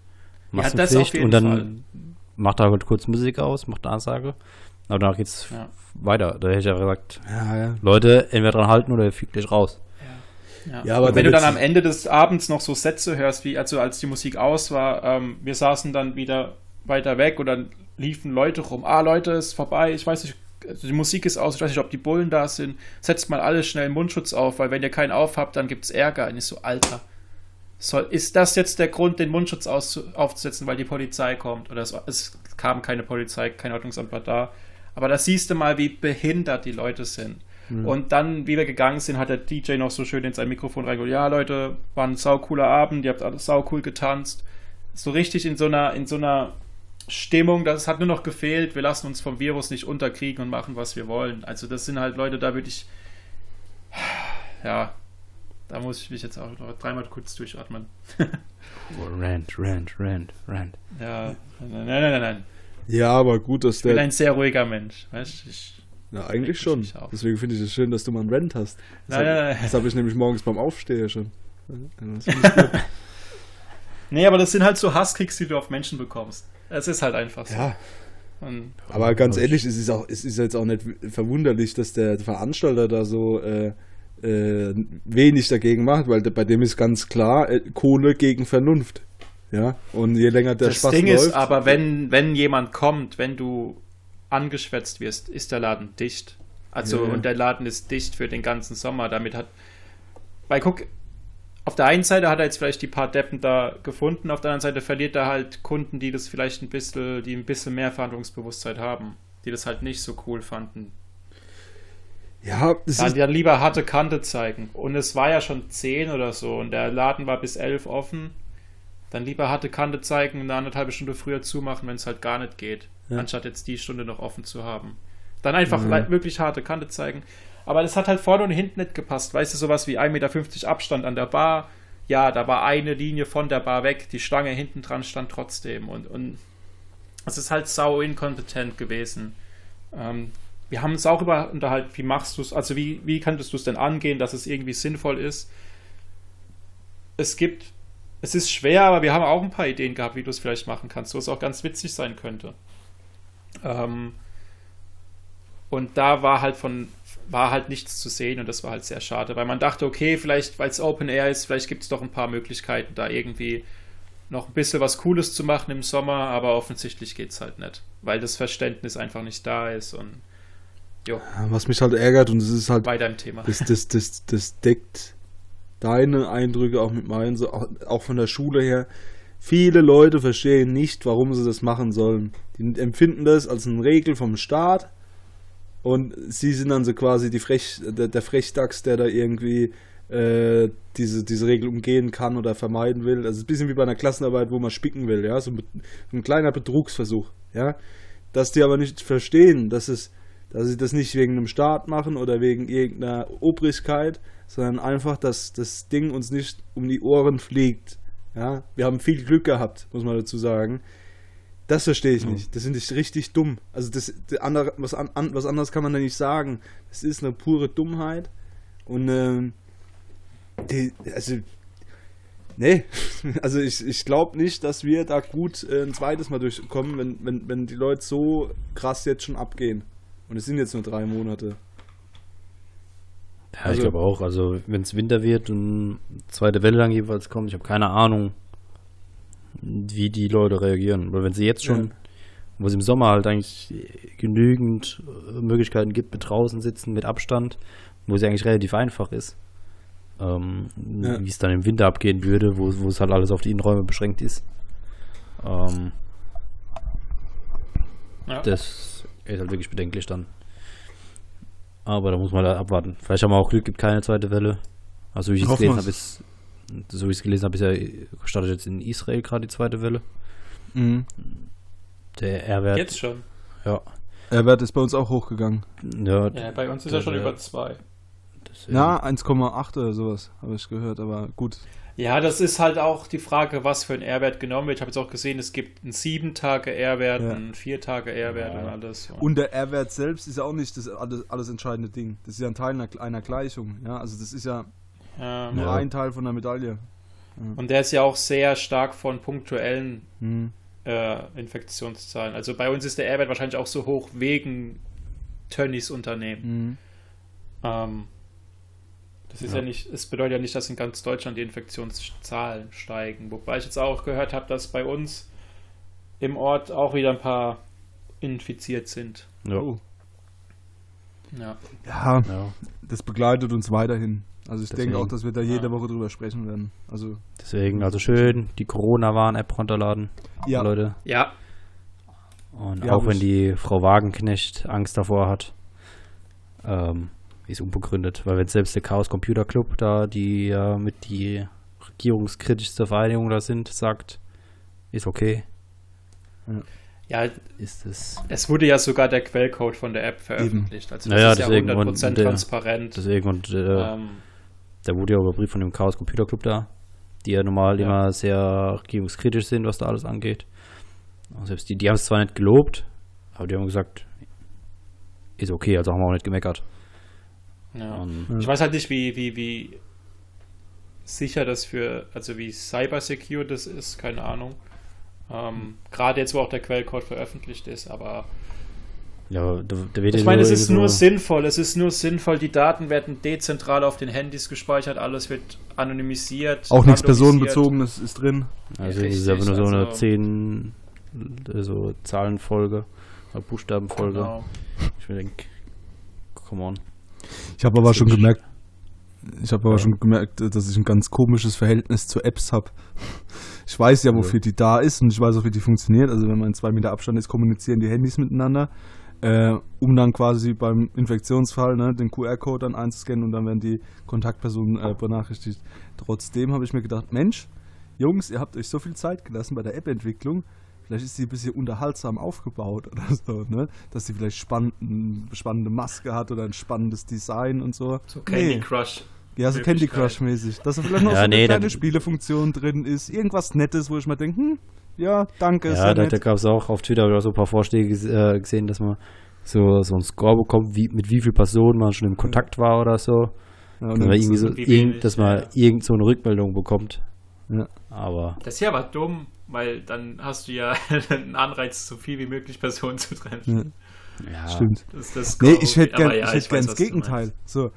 machst ja, Pflicht und dann Fall. macht er halt kurz Musik aus, macht eine Ansage. Aber danach geht's ja. weiter. Da hätte ich ja gesagt, ja, ja. Leute, entweder dran halten oder ihr fliegt euch raus. Ja. ja aber wenn du dann am Ende des Abends noch so Sätze hörst, wie also als die Musik aus war, ähm, wir saßen dann wieder weiter weg und dann liefen Leute rum. Ah, Leute, ist vorbei. Ich weiß nicht, also die Musik ist aus. Ich weiß nicht, ob die Bullen da sind. Setzt mal alle schnell Mundschutz auf, weil wenn ihr keinen aufhabt, dann gibt es Ärger. Und ich so, Alter. Soll, ist das jetzt der Grund, den Mundschutz aufzusetzen, weil die Polizei kommt? Oder es, es kam keine Polizei, kein Ordnungsamt war da. Aber da siehst du mal, wie behindert die Leute sind. Mhm. Und dann, wie wir gegangen sind, hat der DJ noch so schön in sein Mikrofon reingeholt. Ja, Leute, war ein saucooler Abend, ihr habt alles saucool getanzt. So richtig in so einer, in so einer Stimmung, das hat nur noch gefehlt, wir lassen uns vom Virus nicht unterkriegen und machen, was wir wollen. Also das sind halt Leute, da würde ich, ja, da muss ich mich jetzt auch noch dreimal kurz durchatmen. oh, rant, rant, rant, rant. Ja, nein, nein, nein, nein. Ja, aber gut, dass der... Ich bin ein sehr ruhiger Mensch, weißt ich ja, eigentlich schon. Deswegen finde ich es schön, dass du mal einen Rant hast. Das nein, hab, habe ich nämlich morgens beim Aufstehen schon. nee, aber das sind halt so Hasskicks, die du auf Menschen bekommst. Es ist halt einfach so. Ja. Und aber ganz ehrlich, es ist, auch, es ist jetzt auch nicht verwunderlich, dass der Veranstalter da so äh, äh, wenig dagegen macht, weil bei dem ist ganz klar äh, Kohle gegen Vernunft. Ja, und je länger der das Spaß Ding läuft. ist aber, wenn, wenn jemand kommt, wenn du angeschwätzt wirst, ist der Laden dicht. Also, ja. und der Laden ist dicht für den ganzen Sommer. Damit hat. Weil guck, auf der einen Seite hat er jetzt vielleicht die paar Deppen da gefunden, auf der anderen Seite verliert er halt Kunden, die das vielleicht ein bisschen, die ein bisschen mehr Verhandlungsbewusstsein haben, die das halt nicht so cool fanden. Ja, das dann ja lieber harte Kante zeigen. Und es war ja schon 10 oder so und der Laden war bis 11 offen. Dann lieber harte Kante zeigen und eine anderthalbe Stunde früher zumachen, wenn es halt gar nicht geht ja. anstatt jetzt die Stunde noch offen zu haben. Dann einfach mhm. wirklich harte Kante zeigen. Aber das hat halt vorne und hinten nicht gepasst. Weißt du, sowas wie 1,50 Meter Abstand an der Bar. Ja, da war eine Linie von der Bar weg. Die Stange hinten dran stand trotzdem. Und, und es ist halt sau inkompetent gewesen. Ähm, wir haben uns auch über unterhalten, wie machst du es, also wie, wie könntest du es denn angehen, dass es irgendwie sinnvoll ist. Es gibt, es ist schwer, aber wir haben auch ein paar Ideen gehabt, wie du es vielleicht machen kannst, wo es auch ganz witzig sein könnte. Ähm, und da war halt von war halt nichts zu sehen und das war halt sehr schade, weil man dachte, okay, vielleicht, weil es Open Air ist, vielleicht gibt es doch ein paar Möglichkeiten, da irgendwie noch ein bisschen was Cooles zu machen im Sommer, aber offensichtlich geht es halt nicht, weil das Verständnis einfach nicht da ist und jo. Was mich halt ärgert und es ist halt bei deinem Thema. Das, das, das, das deckt deine Eindrücke auch mit meinen, so auch, auch von der Schule her. Viele Leute verstehen nicht, warum sie das machen sollen. Die empfinden das als eine Regel vom Staat und sie sind dann so quasi die Frech, der, der Frechdachs, der da irgendwie äh, diese, diese Regel umgehen kann oder vermeiden will. Also ein bisschen wie bei einer Klassenarbeit, wo man spicken will, ja, so ein, ein kleiner Betrugsversuch, ja. Dass die aber nicht verstehen, dass es, dass sie das nicht wegen einem Staat machen oder wegen irgendeiner Obrigkeit, sondern einfach, dass das Ding uns nicht um die Ohren fliegt. Ja, wir haben viel Glück gehabt, muss man dazu sagen. Das verstehe ich nicht. Das finde ich richtig dumm. Also das, andere, was, an, was anderes kann man da nicht sagen. Das ist eine pure Dummheit. Und ähm, die, also nee, also ich, ich glaube nicht, dass wir da gut äh, ein zweites Mal durchkommen, wenn, wenn, wenn die Leute so krass jetzt schon abgehen. Und es sind jetzt nur drei Monate. Ja, also, ich glaube auch. Also wenn es Winter wird und zweite Welle dann jeweils kommt, ich habe keine Ahnung wie die Leute reagieren. Weil wenn sie jetzt schon, ja. wo es im Sommer halt eigentlich genügend äh, Möglichkeiten gibt, mit draußen sitzen, mit Abstand, wo es eigentlich relativ einfach ist, ähm, ja. wie es dann im Winter abgehen würde, wo, wo es halt alles auf die Innenräume beschränkt ist. Ähm, ja. Das ist halt wirklich bedenklich dann. Aber da muss man da halt abwarten. Vielleicht haben wir auch Glück, gibt keine zweite Welle. Also wie ich es gelesen habe, ist so wie ich es gelesen habe, ist ja startet jetzt in Israel gerade die zweite Welle. Mhm. Der R-Wert. Jetzt schon. Ja. R-Wert ist bei uns auch hochgegangen. Ja, ja bei uns ist er schon über 2. Na, 1,8 oder sowas, habe ich gehört, aber gut. Ja, das ist halt auch die Frage, was für ein R-Wert genommen wird. Ich habe jetzt auch gesehen, es gibt einen 7-Tage-R-Wert, ja. einen 4-Tage-R-Wert ja. und alles. Ja. Und der R-Wert selbst ist ja auch nicht das alles, alles entscheidende Ding. Das ist ja ein Teil einer, einer Gleichung. Ja, also das ist ja. Nur ein Teil von der Medaille. Und der ist ja auch sehr stark von punktuellen mhm. äh, Infektionszahlen. Also bei uns ist der R-Wert wahrscheinlich auch so hoch wegen Tönnies Unternehmen. Mhm. Ähm, das ist ja. ja. nicht, es bedeutet ja nicht, dass in ganz Deutschland die Infektionszahlen steigen. Wobei ich jetzt auch gehört habe, dass bei uns im Ort auch wieder ein paar infiziert sind. Ja. Oh. Ja. ja. ja. das begleitet uns weiterhin. Also ich Deswegen, denke auch, dass wir da jede ja. Woche drüber sprechen werden. Also Deswegen, also schön die Corona-Warn-App runterladen, ja. Leute. Ja. Und ja, auch wenn die Frau Wagenknecht Angst davor hat, ähm, ist unbegründet, weil wenn selbst der Chaos Computer Club da, die ja mit die regierungskritischste Vereinigung da sind, sagt, ist okay, Ja, ist es. es wurde ja sogar der Quellcode von der App veröffentlicht. Also das Naja, ist ja deswegen 100% und transparent. Deswegen und äh, ähm, da wurde ja überprüft von dem Chaos Computer Club da, die ja normal Ja. immer sehr regierungskritisch sind, was da alles angeht. Und selbst die, die haben es zwar nicht gelobt, aber die haben gesagt, ist okay, also haben wir auch nicht gemeckert. Ja. Und Ich weiß halt nicht, wie, wie, wie sicher das für, also wie cyber secure das ist, keine Ahnung. Ähm, Gerade jetzt, wo auch der Quellcode veröffentlicht ist, aber ja, da, da wird ich meine, es ist nur sinnvoll, es ist nur sinnvoll, die Daten werden dezentral auf den Handys gespeichert, alles wird anonymisiert. Auch nichts. Personenbezogenes ist drin. Also Ja, es ist einfach nur so eine also- 10 äh, so Zahlenfolge, Buchstabenfolge. Genau. Ich mir denke, come on. Ich habe aber schon gemerkt, ich habe aber Ja. schon gemerkt, dass ich ein ganz komisches Verhältnis zu Apps habe. Ich weiß ja, wofür die da ist und ich weiß auch, wie die funktioniert. Also wenn man in zwei Meter Abstand ist, kommunizieren die Handys miteinander, äh, um dann quasi beim Infektionsfall ne, den QR-Code dann einzuscannen und dann werden die Kontaktpersonen äh, benachrichtigt. Trotzdem habe ich mir gedacht, Mensch, Jungs, ihr habt euch so viel Zeit gelassen bei der App-Entwicklung. Vielleicht ist sie ein bisschen unterhaltsam aufgebaut oder so, ne? Dass sie vielleicht spann spannende Maske hat oder ein spannendes Design und so. So Candy Nee. Crush. Ja, so Candy Möglichkeit. Crush mäßig. Dass da vielleicht noch Ja, so eine nee, kleine Spielefunktion drin ist. Irgendwas Nettes, wo ich mir denke, hm, ja, danke, Ja, da, da gab es auch auf Twitter oder so ein paar Vorschläge äh, gesehen, dass man so, so einen Score bekommt, wie, mit wie vielen Personen man schon im Kontakt war oder so. ja, Dass und man, dann irgendwie so, irgend, dass man ja. irgend so eine Rückmeldung bekommt. Ja. Aber Das ist ja aber dumm, weil dann hast du ja einen Anreiz, so viel wie möglich Personen zu treffen. ja, ja, stimmt. Das das Nee, ich hätte gern, ja, ich hätte gern weiß, das Gegenteil. So,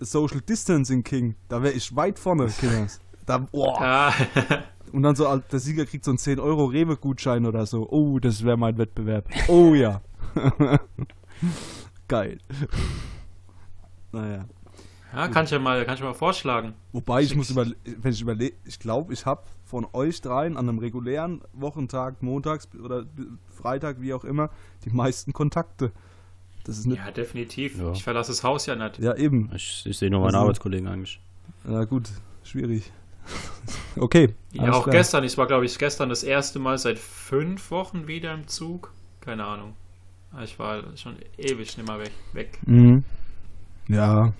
Social Distancing King, da wäre ich weit vorne, Kinders. Da, boah. Ja, Und dann so, der Sieger kriegt so einen 10 Euro Rewe-Gutschein oder so. Oh, das wäre mein Wettbewerb. Oh ja. Geil. Naja. Ja kann, ich ja mal, kann ich mal vorschlagen. Wobei ich Schick. muss überle wenn ich überlege, ich glaube, ich habe von euch dreien an einem regulären Wochentag, montags oder Freitag, wie auch immer, die meisten Kontakte. Das ist nicht. Ja, definitiv. Ja. Ich verlasse das Haus ja nicht. Ja, eben. ich, ich sehe nur meine Also- Arbeitskollegen eigentlich. Ja, gut. Schwierig. okay. Ja, auch klar. gestern. Ich war, glaube ich, gestern das erste Mal seit fünf Wochen wieder im Zug. Keine Ahnung. Ich war schon ewig nicht mehr weg. weg. Mhm. Ja.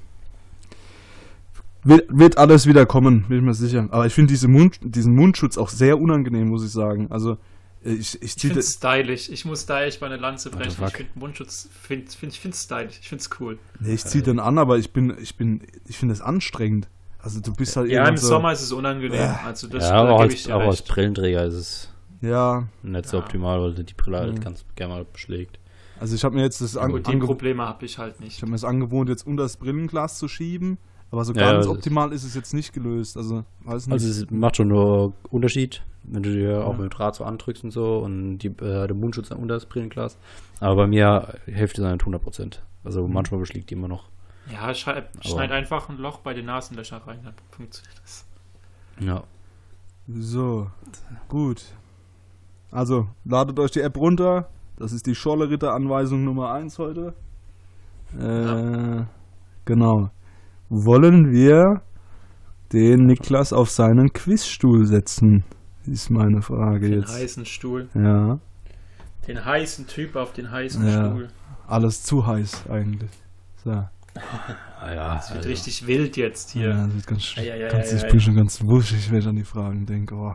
Wird, wird alles wieder kommen, bin ich mir sicher. Aber ich finde diese Mund, diesen Mundschutz auch sehr unangenehm, muss ich sagen. Also, äh, ich, ich Ich ziehe finde es stylisch. Ich muss da echt mal eine Lanze brechen. Ich finde Mundschutz, find, find, ich finde es stylisch. Ich finde es cool. Nee, ich ziehe den an, aber ich bin, ich bin, ich finde es anstrengend. Also, du bist halt Ja, im so, Sommer ist es unangenehm. Ja. Also das ja, aber, gebe ich als, auch als. Brillenträger ist es Ja, nicht so Ja. optimal, weil die Brille halt Mhm. ganz gerne mal beschlägt. also ich habe mir jetzt das an, Gut, die Probleme habe ich halt ich nicht. habe mir das angewohnt, jetzt unter das Brillenglas zu schieben. Aber so Ja, ganz das- optimal ist es jetzt nicht gelöst. Also, weiß nicht. Also es macht schon nur Unterschied, wenn du dir auch Ja. mit dem Draht so andrückst und so und die, äh, der Mundschutz dann unter das Brillenglas. Aber bei mir hilft es nicht 100 Prozent. Also Mhm. manchmal beschlägt die immer noch. Ja, schneid, schneid einfach ein Loch bei den Nasenlöchern rein, dann funktioniert das. Ja. So, gut. Also, ladet euch die App runter. Das ist die Scholle-Ritter-Anweisung Nummer 1 heute. Äh, genau. Wollen wir den Niklas auf seinen Quizstuhl setzen? Ist meine Frage Den jetzt. heißen Stuhl. Ja, Den heißen Typ auf den heißen Ja. Stuhl. alles zu heiß eigentlich. So. Ah ja, Das wird also, richtig wild jetzt hier. Ja, das wird ganz, ei, ei, ganz, ich bin schon ganz wuschig, wenn ich an die Fragen denke. Oh,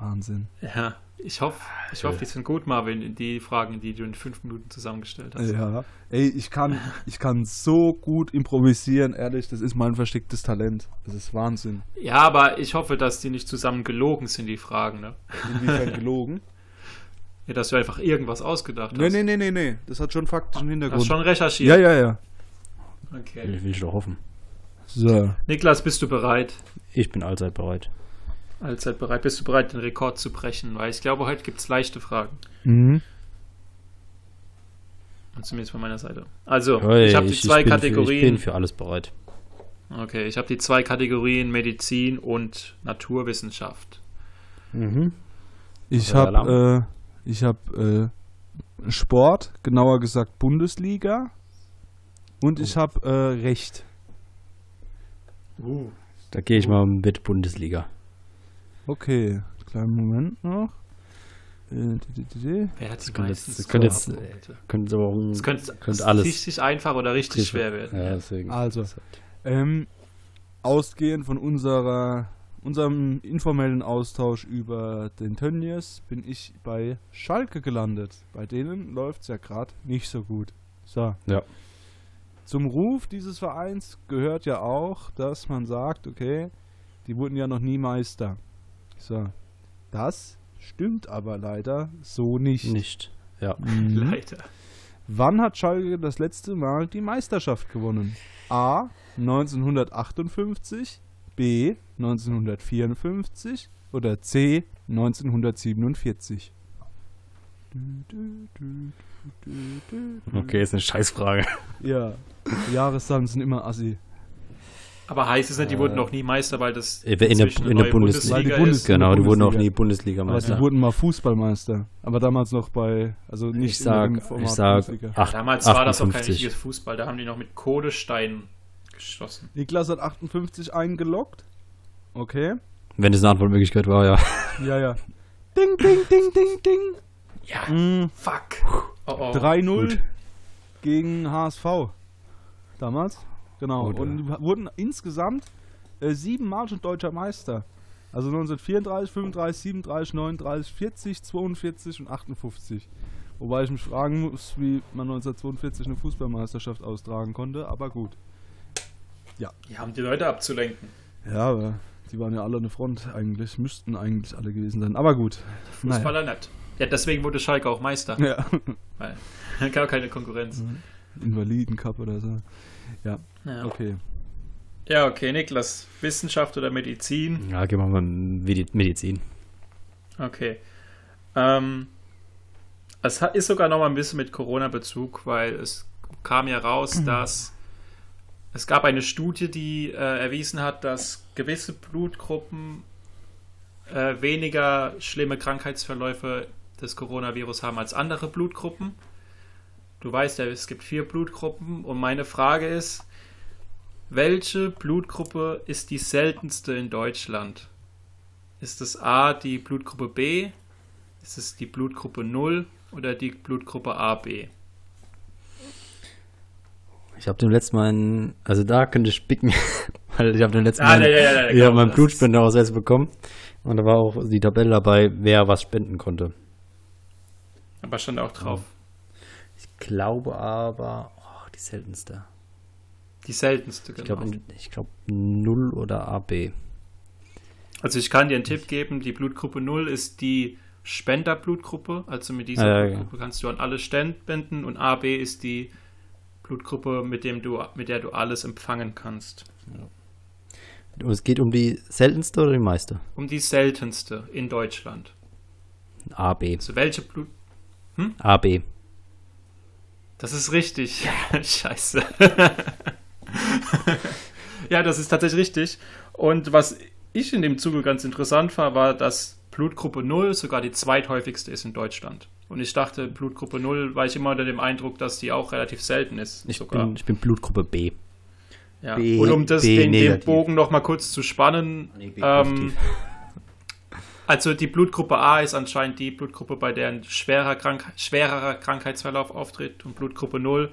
Wahnsinn. Ja, ich hoffe, ich hoffe, die sind gut, Marvin, die Fragen, die du in fünf Minuten zusammengestellt hast. Ja, ey, ich kann, ich kann so gut improvisieren, ehrlich, das ist mein verstecktes Talent. Das ist Wahnsinn. Ja, aber ich hoffe, dass die nicht zusammen gelogen sind, die Fragen, ne? Inwiefern gelogen? Ja, dass du einfach irgendwas ausgedacht Nee, hast. nee, nee, nee, nee, das hat schon faktischen Hast Hintergrund. schon recherchiert. Ja, ja, ja. Okay. will, will ich doch hoffen. So, Niklas, bist du bereit? Ich bin allzeit bereit. Allzeit bereit. Bist du bereit, den Rekord zu brechen? Weil ich glaube, heute gibt es leichte Fragen. mhm. Und zumindest von meiner Seite. Also, Hey, ich habe die zwei bin Kategorien. Für, ich bin für alles bereit. okay, ich habe die zwei Kategorien Medizin und Naturwissenschaft. Mhm. ich habe, äh, ich habe äh, Sport, genauer gesagt Bundesliga, Und ich habe äh, recht. Da gehe ich mal mit Bundesliga. Okay, kleinen Moment noch. Wer hat die könnte meisten jetzt- das könnte jetzt- Scorerpunkte? Könnte aber auch Es könnte, könnte alles. richtig einfach oder richtig schwer werden. Ja, deswegen. Also, ähm, ausgehend von unserer, unserem informellen Austausch über den Tönnies bin ich bei Schalke gelandet. Bei denen läuft es ja gerade nicht so gut. So. Ja. Zum Ruf dieses Vereins gehört ja auch, dass man sagt, okay, die wurden ja noch nie Meister. So. Das stimmt aber leider so nicht. Nicht. Ja. Mhm. Leider. Wann hat Schalke das letzte Mal die Meisterschaft gewonnen? A. 1958, B. 1954 oder C. 1947? Du, du, du, du, du, du. Okay, ist eine Scheißfrage. Ja, Jahreszahlen sind immer assi. Aber heißt es nicht, die wurden Äh, noch nie Meister, weil das in der- in der Bundesliga. Weil die ist? Bundesliga- Genau, die wurden auch Bundesliga. nie Aber Bundesligameister. sie wurden mal Fußballmeister. Aber damals noch bei, also nicht Ich sag, in dem ich Format sag Bundesliga. acht- Damals war das auch kein 58. richtiges Fußball, da haben die noch mit Kodesteinen geschossen. Niklas hat 58 eingeloggt. Okay. Wenn das eine Antwortmöglichkeit war, ja. Ja, ja. Ding, ding, ding, ding, ding. Ja, Mm. fuck. Oh, oh. 3-0 Gut. gegen HSV. Damals. Genau. Gut, und wurden insgesamt äh, siebenmal schon deutscher Meister. Also 1934, 35, 37, 39, 40, 42 und 58. Wobei ich mich fragen muss, wie man 1942 eine Fußballmeisterschaft austragen konnte, aber gut. Die haben die Leute abzulenken. Ja, aber die waren ja alle eine Front eigentlich, müssten eigentlich alle gewesen sein. Aber gut. Fußballer nicht. Ja, deswegen wurde Schalke auch Meister. Ja. Weil gar keine Konkurrenz. Invalidencup oder so. Ja. Okay. ja, okay, Niklas. Wissenschaft oder Medizin? Ja, gehen wir mal Medi- Medizin. Okay. Ähm, es ist sogar noch mal ein bisschen mit Corona-Bezug, weil es kam ja raus, dass es gab eine Studie, die äh, erwiesen hat, dass gewisse Blutgruppen äh, weniger schlimme Krankheitsverläufe des Coronavirus haben als andere Blutgruppen. Du weißt ja, es gibt vier Blutgruppen und meine Frage ist, welche Blutgruppe ist die seltenste in Deutschland? Ist es A die Blutgruppe B? Ist es die Blutgruppe 0 oder die Blutgruppe AB? Ich habe dem letzten Mal einen, also da könnte ich spicken, weil ich habe dem letzten Ah, Mal ja, ja, ja, ja, genau, meinen das Blutspender auch selbst bekommen und da war auch die Tabelle dabei, wer was spenden konnte. Aber stand auch drauf. Glaube aber, oh, die seltenste. Die seltenste, Ich genau. glaube, ich glaube 0 oder AB. Also ich kann dir einen Tipp geben, die Blutgruppe 0 ist die Spenderblutgruppe. Also mit dieser Ah, ja, Blutgruppe kannst du an alle spenden und AB ist die Blutgruppe, mit, dem du, mit der du alles empfangen kannst. Und es geht um die seltenste oder die meiste? Um die seltenste in Deutschland. AB. Also welche Blut... AB. Das ist richtig. Scheiße. ja, das ist tatsächlich richtig. Und was ich in dem Zuge ganz interessant war, war, dass Blutgruppe 0 sogar die zweithäufigste ist in Deutschland. Und ich dachte, Blutgruppe 0 war ich immer unter dem Eindruck, dass die auch relativ selten ist. Ich sogar. bin, ich bin Blutgruppe B. ja. B- Und um das, B den, den. Bogen noch mal kurz zu spannen, Nee, ähm. Also die Blutgruppe A ist anscheinend die Blutgruppe, bei der ein schwerer Krank schwererer Krankheitsverlauf auftritt und Blutgruppe 0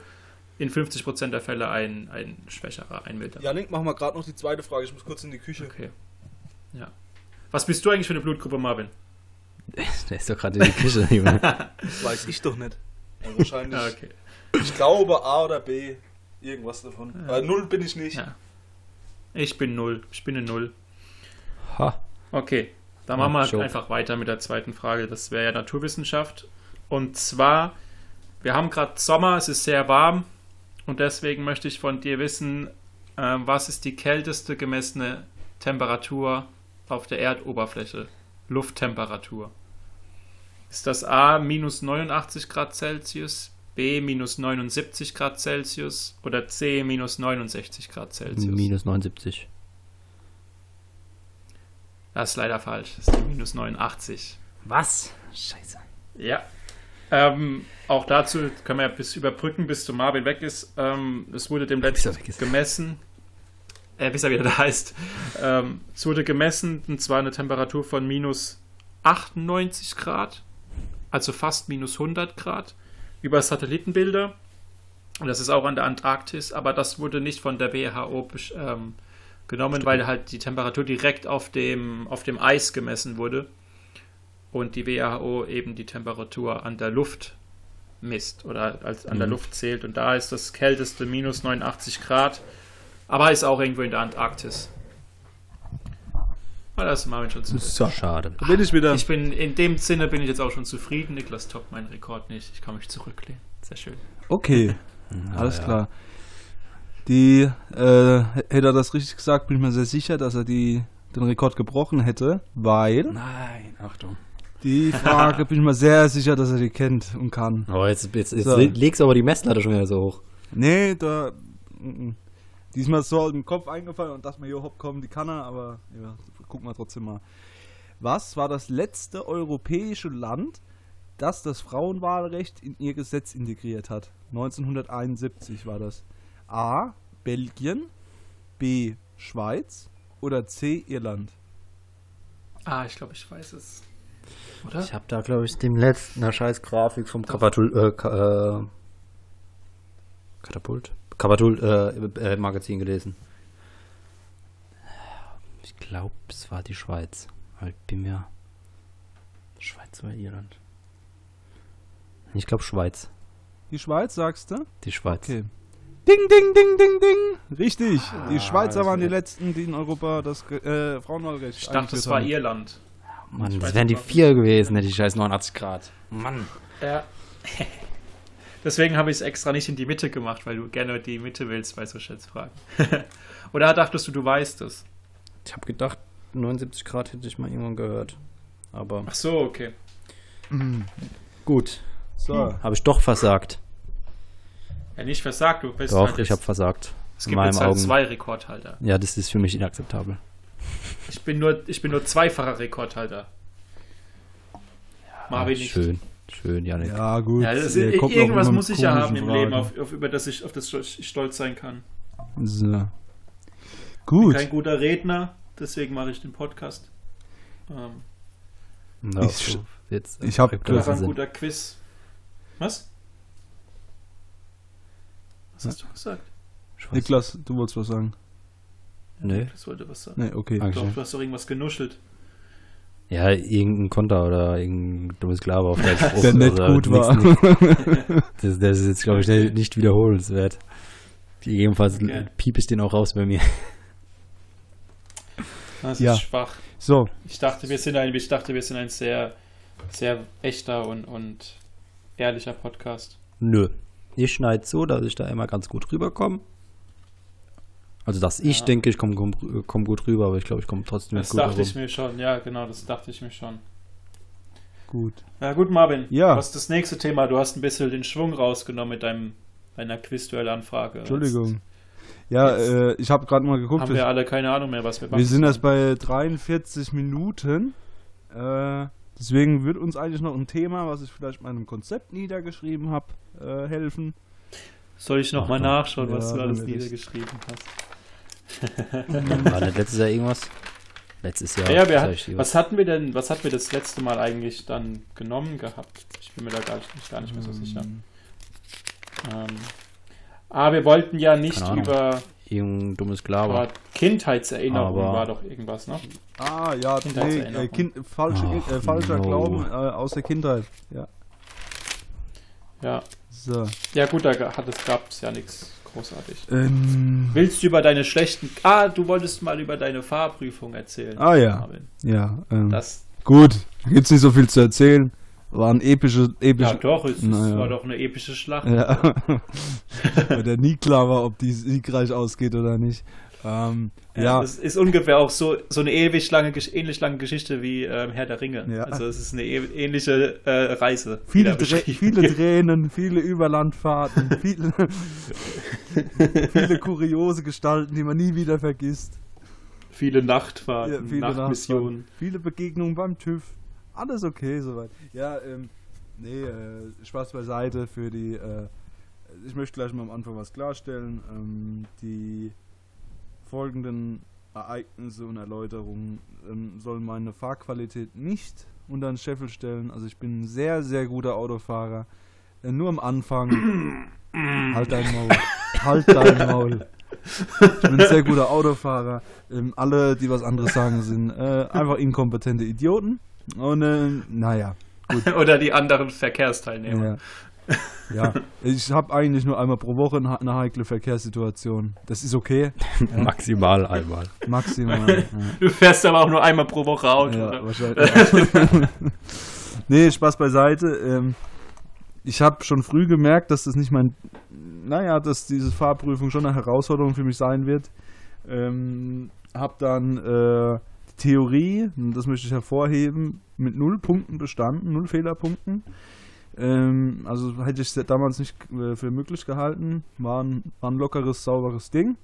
in 50% der Fälle ein, ein schwächerer, ein milderer. Janik, machen wir gerade noch die zweite Frage. Ich muss kurz in die Küche. Okay. Ja. Was bist du eigentlich für eine Blutgruppe, Marvin? Der ist doch gerade in die Küche. Junge. Das weiß ich doch nicht. Also wahrscheinlich. Ah, okay. Ich glaube A oder B. Irgendwas davon. Äh, null bin ich nicht. Ja. Ich bin 0. Ich bin eine 0. ha. Okay, dann machen wir Joke. einfach weiter mit der zweiten Frage. Das wäre ja Naturwissenschaft. Und zwar, wir haben gerade Sommer, es ist sehr warm und deswegen möchte ich von dir wissen, äh, was ist die kälteste gemessene Temperatur auf der Erdoberfläche? Lufttemperatur. Ist das A minus 89 Grad Celsius, B minus 79 Grad Celsius oder C minus 69 Grad Celsius? Minus 79. Das ist leider falsch. Das ist die minus 89. Was? Scheiße. Ja. Ähm, auch dazu können wir ja bis überbrücken, bis zu Marvin weg ist. Ähm, es wurde dem letzten gemessen, äh, bis er wieder da ist. Ähm, es wurde gemessen, und zwar eine Temperatur von minus 98 Grad, also fast minus 100 Grad, über Satellitenbilder. Und das ist auch an der Antarktis, aber das wurde nicht von der WHO ähm, genommen, weil halt die Temperatur direkt auf dem, auf dem Eis gemessen wurde und die WHO eben die Temperatur an der Luft misst oder als an der Mhm. Luft zählt. Und da ist das kälteste minus 89 Grad, aber ist auch irgendwo in der Antarktis. Ah, das ist Marvin schon zu. So, Schade. da bin ich wieder. Ich bin, in dem Sinne bin ich jetzt auch schon zufrieden. Niklas toppt meinen Rekord nicht. Ich kann mich zurücklehnen. Sehr schön. Okay, alles ja. klar. Die, äh, hätte er das richtig gesagt, bin ich mir sehr sicher, dass er die, den Rekord gebrochen hätte, weil Nein, Achtung. die Frage bin ich mir sehr sicher, dass er die kennt und kann. Oh, jetzt, jetzt, jetzt So. legst du aber die Messlatte schon wieder so hoch. Nee, da. mm, mm. Diesmal ist so aus dem Kopf eingefallen und dass wir hier hopp kommen, die kann er, aber ja, gucken wir trotzdem mal. Was war das letzte europäische Land, das das Frauenwahlrecht in ihr Gesetz integriert hat? 1971 war das. A. Belgien, B. Schweiz oder C. Irland? Ah, ich glaube, ich weiß es. Oder? Ich habe da, glaube ich, dem letzten eine scheiß Grafik vom Kapatul, äh, Ka- äh, Katapult? Katapult äh, äh, Magazin gelesen. Ich glaube, es war die Schweiz. Ich bin mir. Schweiz oder Irland? Ich glaube Schweiz. Die Schweiz, sagst du? Die Schweiz. Okay. Ding, ding, ding, ding, ding. Richtig. die Ah, Schweizer das waren die letzten, die in Europa das äh, Frauenwahlrecht Ich dachte, es war haben. Irland. Mann, Ich das wären die vier gewesen, ne, die scheiß 89 Grad. Mann. Ja. Deswegen habe ich es extra nicht in die Mitte gemacht, weil du gerne die Mitte willst bei so Schätzfragen. Oder dachtest du, du weißt es? Ich habe gedacht, 79 Grad hätte ich mal irgendwann gehört. Aber Ach so, okay. gut, So. habe ich doch versagt. Ja, nicht versagt, du bist Doch, halt ich habe versagt. Es in gibt jetzt halt Augen. zwei Rekordhalter. Ja, das ist für mich inakzeptabel. Ich bin nur, ich bin nur zweifacher Rekordhalter. Marvin nicht. Schön, schön, Janik. Ja, gut. Ja, ist, irgendwas muss ich ja haben im Leben, auf, auf, über das ich, auf das ich stolz sein kann. So. Ich bin Gut. kein guter Redner, deswegen mache ich den Podcast. Ähm, Ja, Ich- so, jetzt, ich hab- du aktuell bist ein guter Quiz. Was? Was hast du gesagt? Ich weiß- Niklas, du wolltest was sagen. Nee. Das wollte was sagen. Nee, okay. Danke. Doch, du hast doch irgendwas genuschelt. Ja, irgendein Konter oder irgendein dummes Sklave auf der Spruch. Der nicht gut war. nix. Das, das ist jetzt, glaube ich, nicht- nicht wiederholenswert. Jedenfalls Okay. piep ich den auch raus bei mir. Das Ja. ist schwach. So, Ich dachte, wir sind ein, ich dachte, wir sind ein sehr, sehr echter und, und ehrlicher Podcast. Nö. Ich schneide so, dass ich da immer ganz gut rüberkomme. Also, dass ich Ja. denke, ich komme komm, komm gut rüber, aber ich glaube, ich komme trotzdem Das nicht gut dachte ich mir schon. Ja, genau, das dachte ich mir schon. gut. Ja, gut, Marvin. Ja. Was ist das nächste Thema? Du hast ein bisschen den Schwung rausgenommen mit deinem, deiner Quizduell-Anfrage. Entschuldigung. Ja, äh, ich habe gerade mal geguckt. haben wir alle keine Ahnung mehr, was wir machen. Wir sind erst bei 43 Minuten. Äh, deswegen wird uns eigentlich noch ein Thema, was ich vielleicht mal in einem Konzept niedergeschrieben habe, äh, helfen. Soll ich nochmal Ach, nachschauen, was ja, du alles das- niedergeschrieben hast? War nicht letztes Jahr irgendwas? Letztes Jahr. Ja, wir sag hat, was hatten wir denn, was hatten wir das letzte Mal eigentlich dann genommen gehabt? Ich bin mir da gar nicht, gar nicht mehr so sicher. Ähm, ah, wir wollten ja nicht über, Irgendein dummes Sklave. über Kindheitserinnerungen Aber- war doch irgendwas, ne? Ah, ja, nee, Kindheitserinnerung. äh, kind, falsche, Ach, äh, falscher no. Glauben äh, aus der Kindheit. Ja. Ja. So. Ja gut, da hat es gab es ja nichts großartig. Ähm, Willst du über deine schlechten. Ah, du wolltest mal über deine Fahrprüfung erzählen. Ah, ja. Marvin. ja, ähm, Das, gut. Gibt's nicht so viel zu erzählen. Waren epische, ja epische. doch, es, Naja. war doch eine epische Schlacht. Ja. Weil der nie klar war, ob die siegreich ausgeht oder nicht. Ähm, ja, Es ist ungefähr auch so, so eine ewig lange, ähnlich lange Geschichte wie ähm, Herr der Ringe. Ja. Also es ist eine ähnliche äh, Reise. viele, viele. Tränen, viele Überlandfahrten, viele, viele kuriose Gestalten, die man nie wieder vergisst. viele Nachtfahrten, Ja, viele Nachtmissionen. Viele Begegnungen beim TÜV. Alles okay soweit. Ja, ähm, nee, äh, Spaß beiseite für die. Äh, ich möchte gleich mal am Anfang was klarstellen. Ähm, die folgenden Ereignisse und Erläuterungen ähm, sollen meine Fahrqualität nicht unter den Scheffel stellen. Also ich bin ein sehr, sehr guter Autofahrer. Äh, nur am Anfang. halt dein Maul. Halt dein Maul. Ich bin ein sehr guter Autofahrer. Ähm, alle, die was anderes sagen, sind äh, einfach inkompetente Idioten. Und äh, naja. Oder die anderen Verkehrsteilnehmer. Ja. Ja, ich habe eigentlich nur einmal pro Woche eine, heikle Verkehrssituation. Das ist okay. Ja, Maximal einmal. maximal. Ja. Du fährst aber auch nur einmal pro Woche Auto. Ja, oder? wahrscheinlich. nee, Spaß beiseite. Ähm, ich habe schon früh gemerkt, dass das nicht mein, naja, dass diese Fahrprüfung schon eine Herausforderung für mich sein wird. Ähm, hab dann äh, Theorie, das möchte ich hervorheben, mit null Punkten bestanden, null Fehlerpunkten. Ähm, also hätte ich es damals nicht äh, für möglich gehalten. War ein, war ein lockeres, sauberes Ding.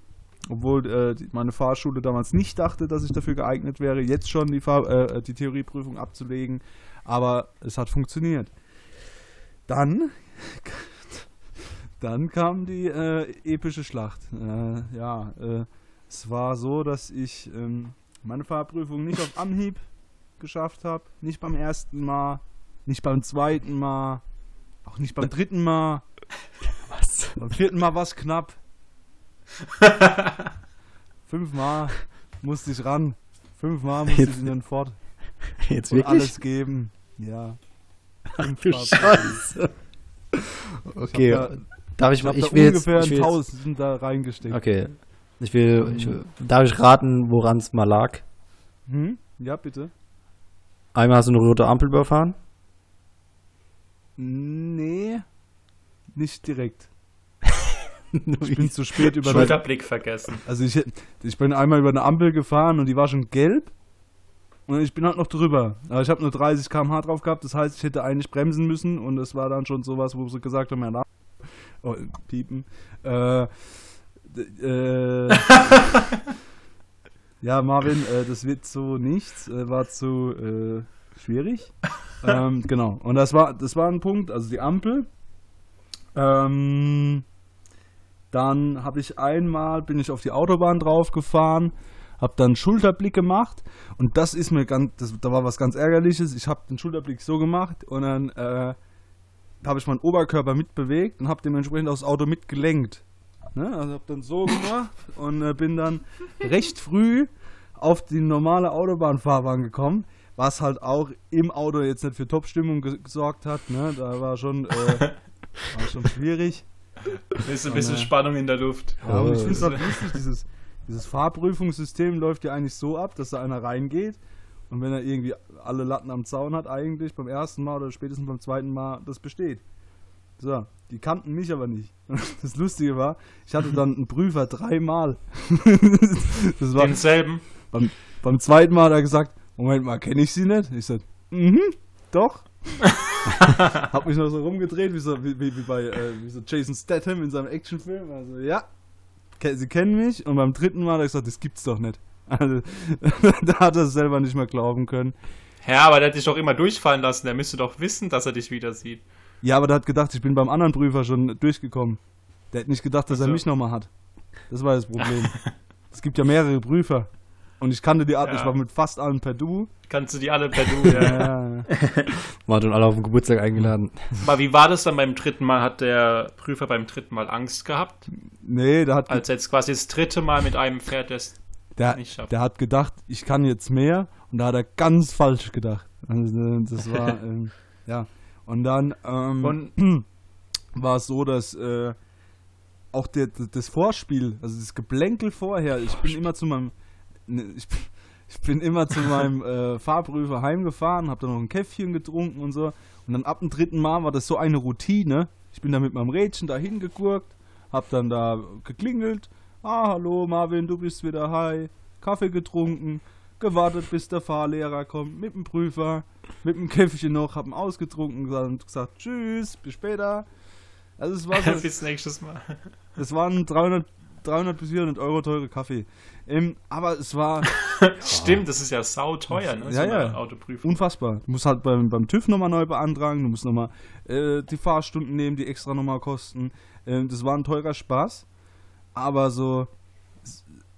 Obwohl äh, meine Fahrschule damals nicht dachte, dass ich dafür geeignet wäre, jetzt schon die, Fahr äh, die Theorieprüfung abzulegen. Aber es hat funktioniert. Dann, dann kam die äh, epische Schlacht. Äh, ja, äh, es war so, dass ich ähm, meine Fahrprüfung nicht auf Anhieb geschafft habe. Nicht beim ersten Mal, nicht beim zweiten Mal, auch nicht beim dritten Mal. Was? Beim vierten Mal war es knapp. Fünfmal musste ich ran. Fünfmal musste ich in den Fort Jetzt und wirklich? alles geben. Ja. Du Scheiße. Okay, hab da- darf ich Ich mal, ich da will jetzt, ungefähr ich will ein jetzt, Tausend da reingesteckt. okay, ich will, ich will, darf ich raten, woran es mal lag? Hm? Ja, bitte. Einmal hast du eine rote Ampel überfahren. Nee, nicht direkt. Ich bin zu spät über eine, Schulterblick vergessen. Also ich, ich bin einmal über eine Ampel gefahren und die war schon gelb. Und ich bin halt noch drüber. Aber ich habe nur 30 km/h drauf gehabt. Das heißt, ich hätte eigentlich bremsen müssen. Und es war dann schon sowas, wo sie gesagt haben, ja, na, oh, piepen. Äh, äh, ja, Marvin, äh, das wird so nichts. Äh, war zu äh, schwierig. ähm, genau. Und das war, das war ein Punkt. Also die Ampel. Ähm, dann habe ich einmal, bin ich auf die Autobahn draufgefahren, habe dann einen Schulterblick gemacht und das ist mir ganz, das, da war was ganz ärgerliches. Ich habe den Schulterblick so gemacht und dann äh, habe ich meinen Oberkörper mitbewegt und habe dementsprechend aufs Auto mitgelenkt. Ne? Also habe dann so gemacht und äh, bin dann recht früh auf die normale Autobahnfahrbahn gekommen, was halt auch im Auto jetzt nicht für Top-Stimmung ge- gesorgt hat. Ne? Da war schon, äh, war schon schwierig. Ist ein bisschen ne. Spannung in der Luft. Ja, und ich finde es halt lustig, dieses, dieses Fahrprüfungssystem läuft ja eigentlich so ab, dass da einer reingeht und wenn er irgendwie alle Latten am Zaun hat, eigentlich beim ersten Mal oder spätestens beim zweiten Mal, das besteht. So, die kannten mich aber nicht. Das Lustige war, ich hatte dann einen Prüfer dreimal. das war Denselben. beim, beim zweiten Mal hat er gesagt, Moment mal, kenne ich sie nicht? Ich sag, mhm, doch. Hab mich noch so rumgedreht, wie, so, wie, wie, wie bei äh, wie so Jason Statham in seinem Actionfilm. Also, ja, sie kennen mich. Und beim dritten Mal hat er gesagt, das gibt's doch nicht. Also, da hat er es selber nicht mehr glauben können. Ja, aber der hat dich doch immer durchfallen lassen. Der müsste doch wissen, dass er dich wieder sieht. Ja, aber der hat gedacht, ich bin beim anderen Prüfer schon durchgekommen. Der hat nicht gedacht, dass Ach er mich nochmal hat. Das war das Problem. es gibt ja mehrere Prüfer. Und ich kannte die Art, Ja. ich war mit fast allen per Du. Kannst du die alle per Du, ja. Ja, ja. War dann alle auf den Geburtstag eingeladen. Aber wie war das dann beim dritten Mal? Hat der Prüfer beim dritten Mal Angst gehabt? Nee, der hat, Als er jetzt quasi das dritte Mal mit einem fährt, das der, nicht schafft. der hat gedacht, ich kann jetzt mehr. Und da hat er ganz falsch gedacht. Also, äh, das war, ähm, ja. Und dann ähm, Und- war es so, dass äh, auch der, das Vorspiel, also das Geplänkel vorher, ich bin immer zu meinem, ne, ich, bin- ich bin immer zu meinem äh, Fahrprüfer heimgefahren, habe dann noch ein Käffchen getrunken und so. Und dann ab dem dritten Mal war das so eine Routine. Ich bin da mit meinem Rädchen da hingegurkt, hab dann da geklingelt. Ah, hallo Marvin, du bist wieder hi. Kaffee getrunken, gewartet, bis der Fahrlehrer kommt, mit dem Prüfer, mit dem Käffchen noch, hab ihn ausgetrunken und gesagt, tschüss, bis später. Also es war so, Bis nächstes Mal. es waren 300 300 bis 400 Euro teure Kaffee. Ähm, aber es war Stimmt, das ist ja sauteuer, ne? Ja, ja. Autoprüfung. unfassbar. Du musst halt beim, beim TÜV nochmal neu beantragen, du musst nochmal äh, die Fahrstunden nehmen, die extra nochmal kosten. Ähm, das war ein teurer Spaß, aber so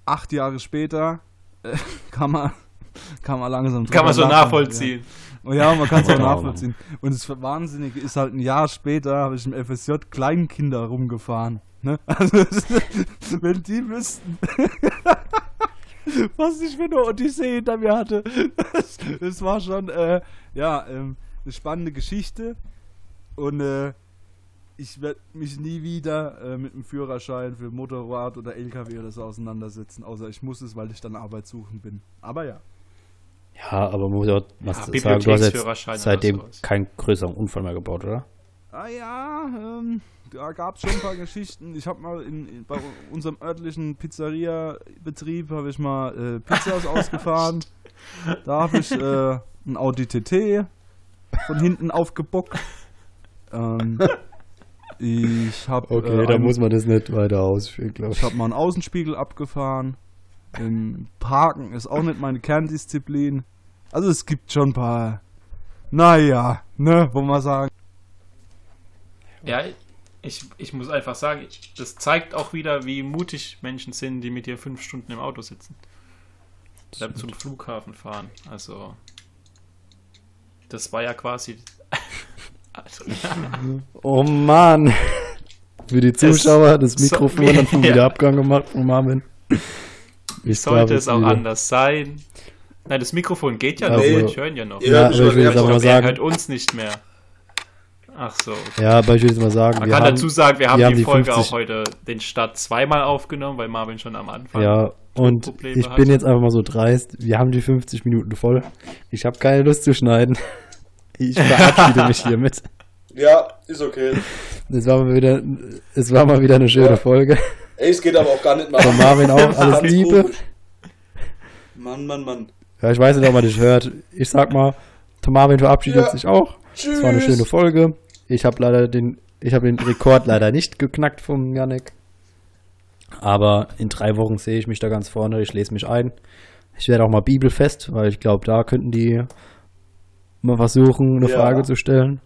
acht Jahre später äh, kann man kann man langsam Kann man so nachvollziehen. Ja, ja man kann es auch nachvollziehen. Und das Wahnsinnige ist halt ein Jahr später habe ich im FSJ Kleinkinder rumgefahren. Ne? Also, wenn die wüssten, was ich für eine Odyssee hinter mir hatte. Das, das war schon, äh, ja, ähm, eine spannende Geschichte. Und äh, ich werde mich nie wieder äh, mit einem Führerschein für Motorrad oder LKW oder so auseinandersetzen, außer ich muss es, weil ich dann Arbeit suchen bin. Aber ja. Ja, aber man muss auch was Ja, sagen, du hast jetzt seitdem keinen größeren Unfall mehr gebaut, oder? Ah ja, ähm, da gab es schon ein paar Geschichten. Ich habe mal in, in, bei unserem örtlichen Pizzeria-Betrieb habe ich mal äh, Pizzas ausgefahren. Da habe ich äh, ein Audi TT von hinten aufgebockt. Ähm, ich habe äh, einen- man das nicht weiter ausführen, glaube ich habe mal einen Außenspiegel abgefahren. Im Parken ist auch nicht meine Kerndisziplin. Also es gibt schon ein paar, naja, ne, wo man sagen, Ja, ich, ich muss einfach sagen, ich- das zeigt auch wieder, wie mutig Menschen sind, die mit dir fünf Stunden im Auto sitzen. Oder zum Flughafen fahren. Also, das war ja quasi. Also, Oh Mann. Für die Zuschauer das so- Mikrofon hat schon Ja. wieder Abgang gemacht von Marvin. Ich sollte es auch wieder- anders sein. Nein, das Mikrofon geht ja noch, Also- wir hören ja noch. Ja, Ja, ich aber ich will weiß, jetzt aber aber mal sagen, hört uns nicht mehr? Ach so. okay. ja, aber ich will jetzt mal sagen, Man wir kann haben, dazu sagen, wir haben wir die, haben die Folge 50 auch heute den Start zweimal aufgenommen, weil Marvin schon am Anfang. ja, und Probleme ich hat. bin jetzt einfach mal so dreist, wir haben die 50 Minuten voll. Ich habe keine Lust zu schneiden. Ich verabschiede mich hiermit. Ja, ist okay. Es war mal wieder, es war mal wieder eine schöne Ja. Folge. Ey, es geht aber auch gar nicht mal. Von Marvin auch alles Liebe. komisch. Mann, Mann, Mann. Ja, ich weiß nicht, ob man das hört. Ich sag mal, Tom Marvin verabschiedet Ja. sich auch. Tschüss. Es war eine schöne Folge. Ich habe leider den, ich habe den Rekord leider nicht geknackt vom Janik. Aber in drei Wochen sehe ich mich da ganz vorne. Ich lese mich ein. Ich werde auch mal Bibelfest, weil ich glaube, da könnten die mal versuchen, eine Ja. Frage zu stellen.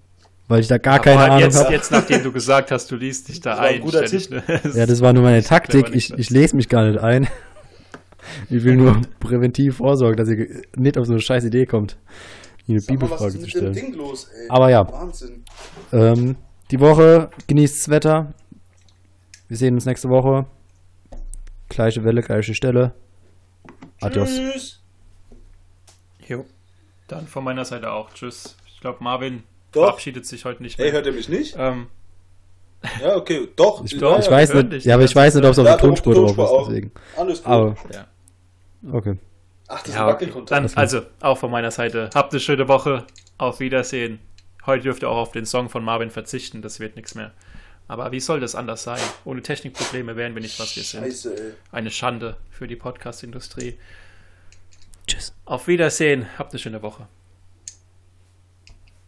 Weil ich da gar Aber keine Ahnung jetzt, habe. jetzt, nachdem du gesagt hast, du liest dich da Das ein ein. guter ich- Ja, das war nur meine Taktik. Ich, ich lese mich gar nicht ein. Ich will nur präventiv vorsorgen, dass ihr nicht auf so eine scheiß Idee kommt, mir eine Sag mal, was Bibelfrage ist zu stellen. los, ey? Aber ja. Wahnsinn. Ähm, die Woche genießt das Wetter. Wir sehen uns nächste Woche. Gleiche Welle, gleiche Stelle. Adios. Tschüss. Jo. Dann von meiner Seite auch. Tschüss. Ich glaube, Marvin Doch. verabschiedet sich heute nicht mehr. Ey, hört ihr mich nicht? ähm, Ja, okay. Doch. Ich, Doch, ich weiß nicht, ja, aber ich weiß nicht, ob es auf Ja, der Tonspur drauf ist, auch. deswegen. Alles gut. Aber, ja. okay. Ach, das ist ja ein okay. Dann, also, auch von meiner Seite. Habt eine schöne Woche. Auf Wiedersehen. Heute dürft ihr auch auf den Song von Marvin verzichten. Das wird nichts mehr. Aber wie soll das anders sein? Ohne Technikprobleme wären wir nicht, was wir sind. Scheiße, ey. Eine Schande für die Podcast-Industrie. Tschüss. Auf Wiedersehen. Habt eine schöne Woche.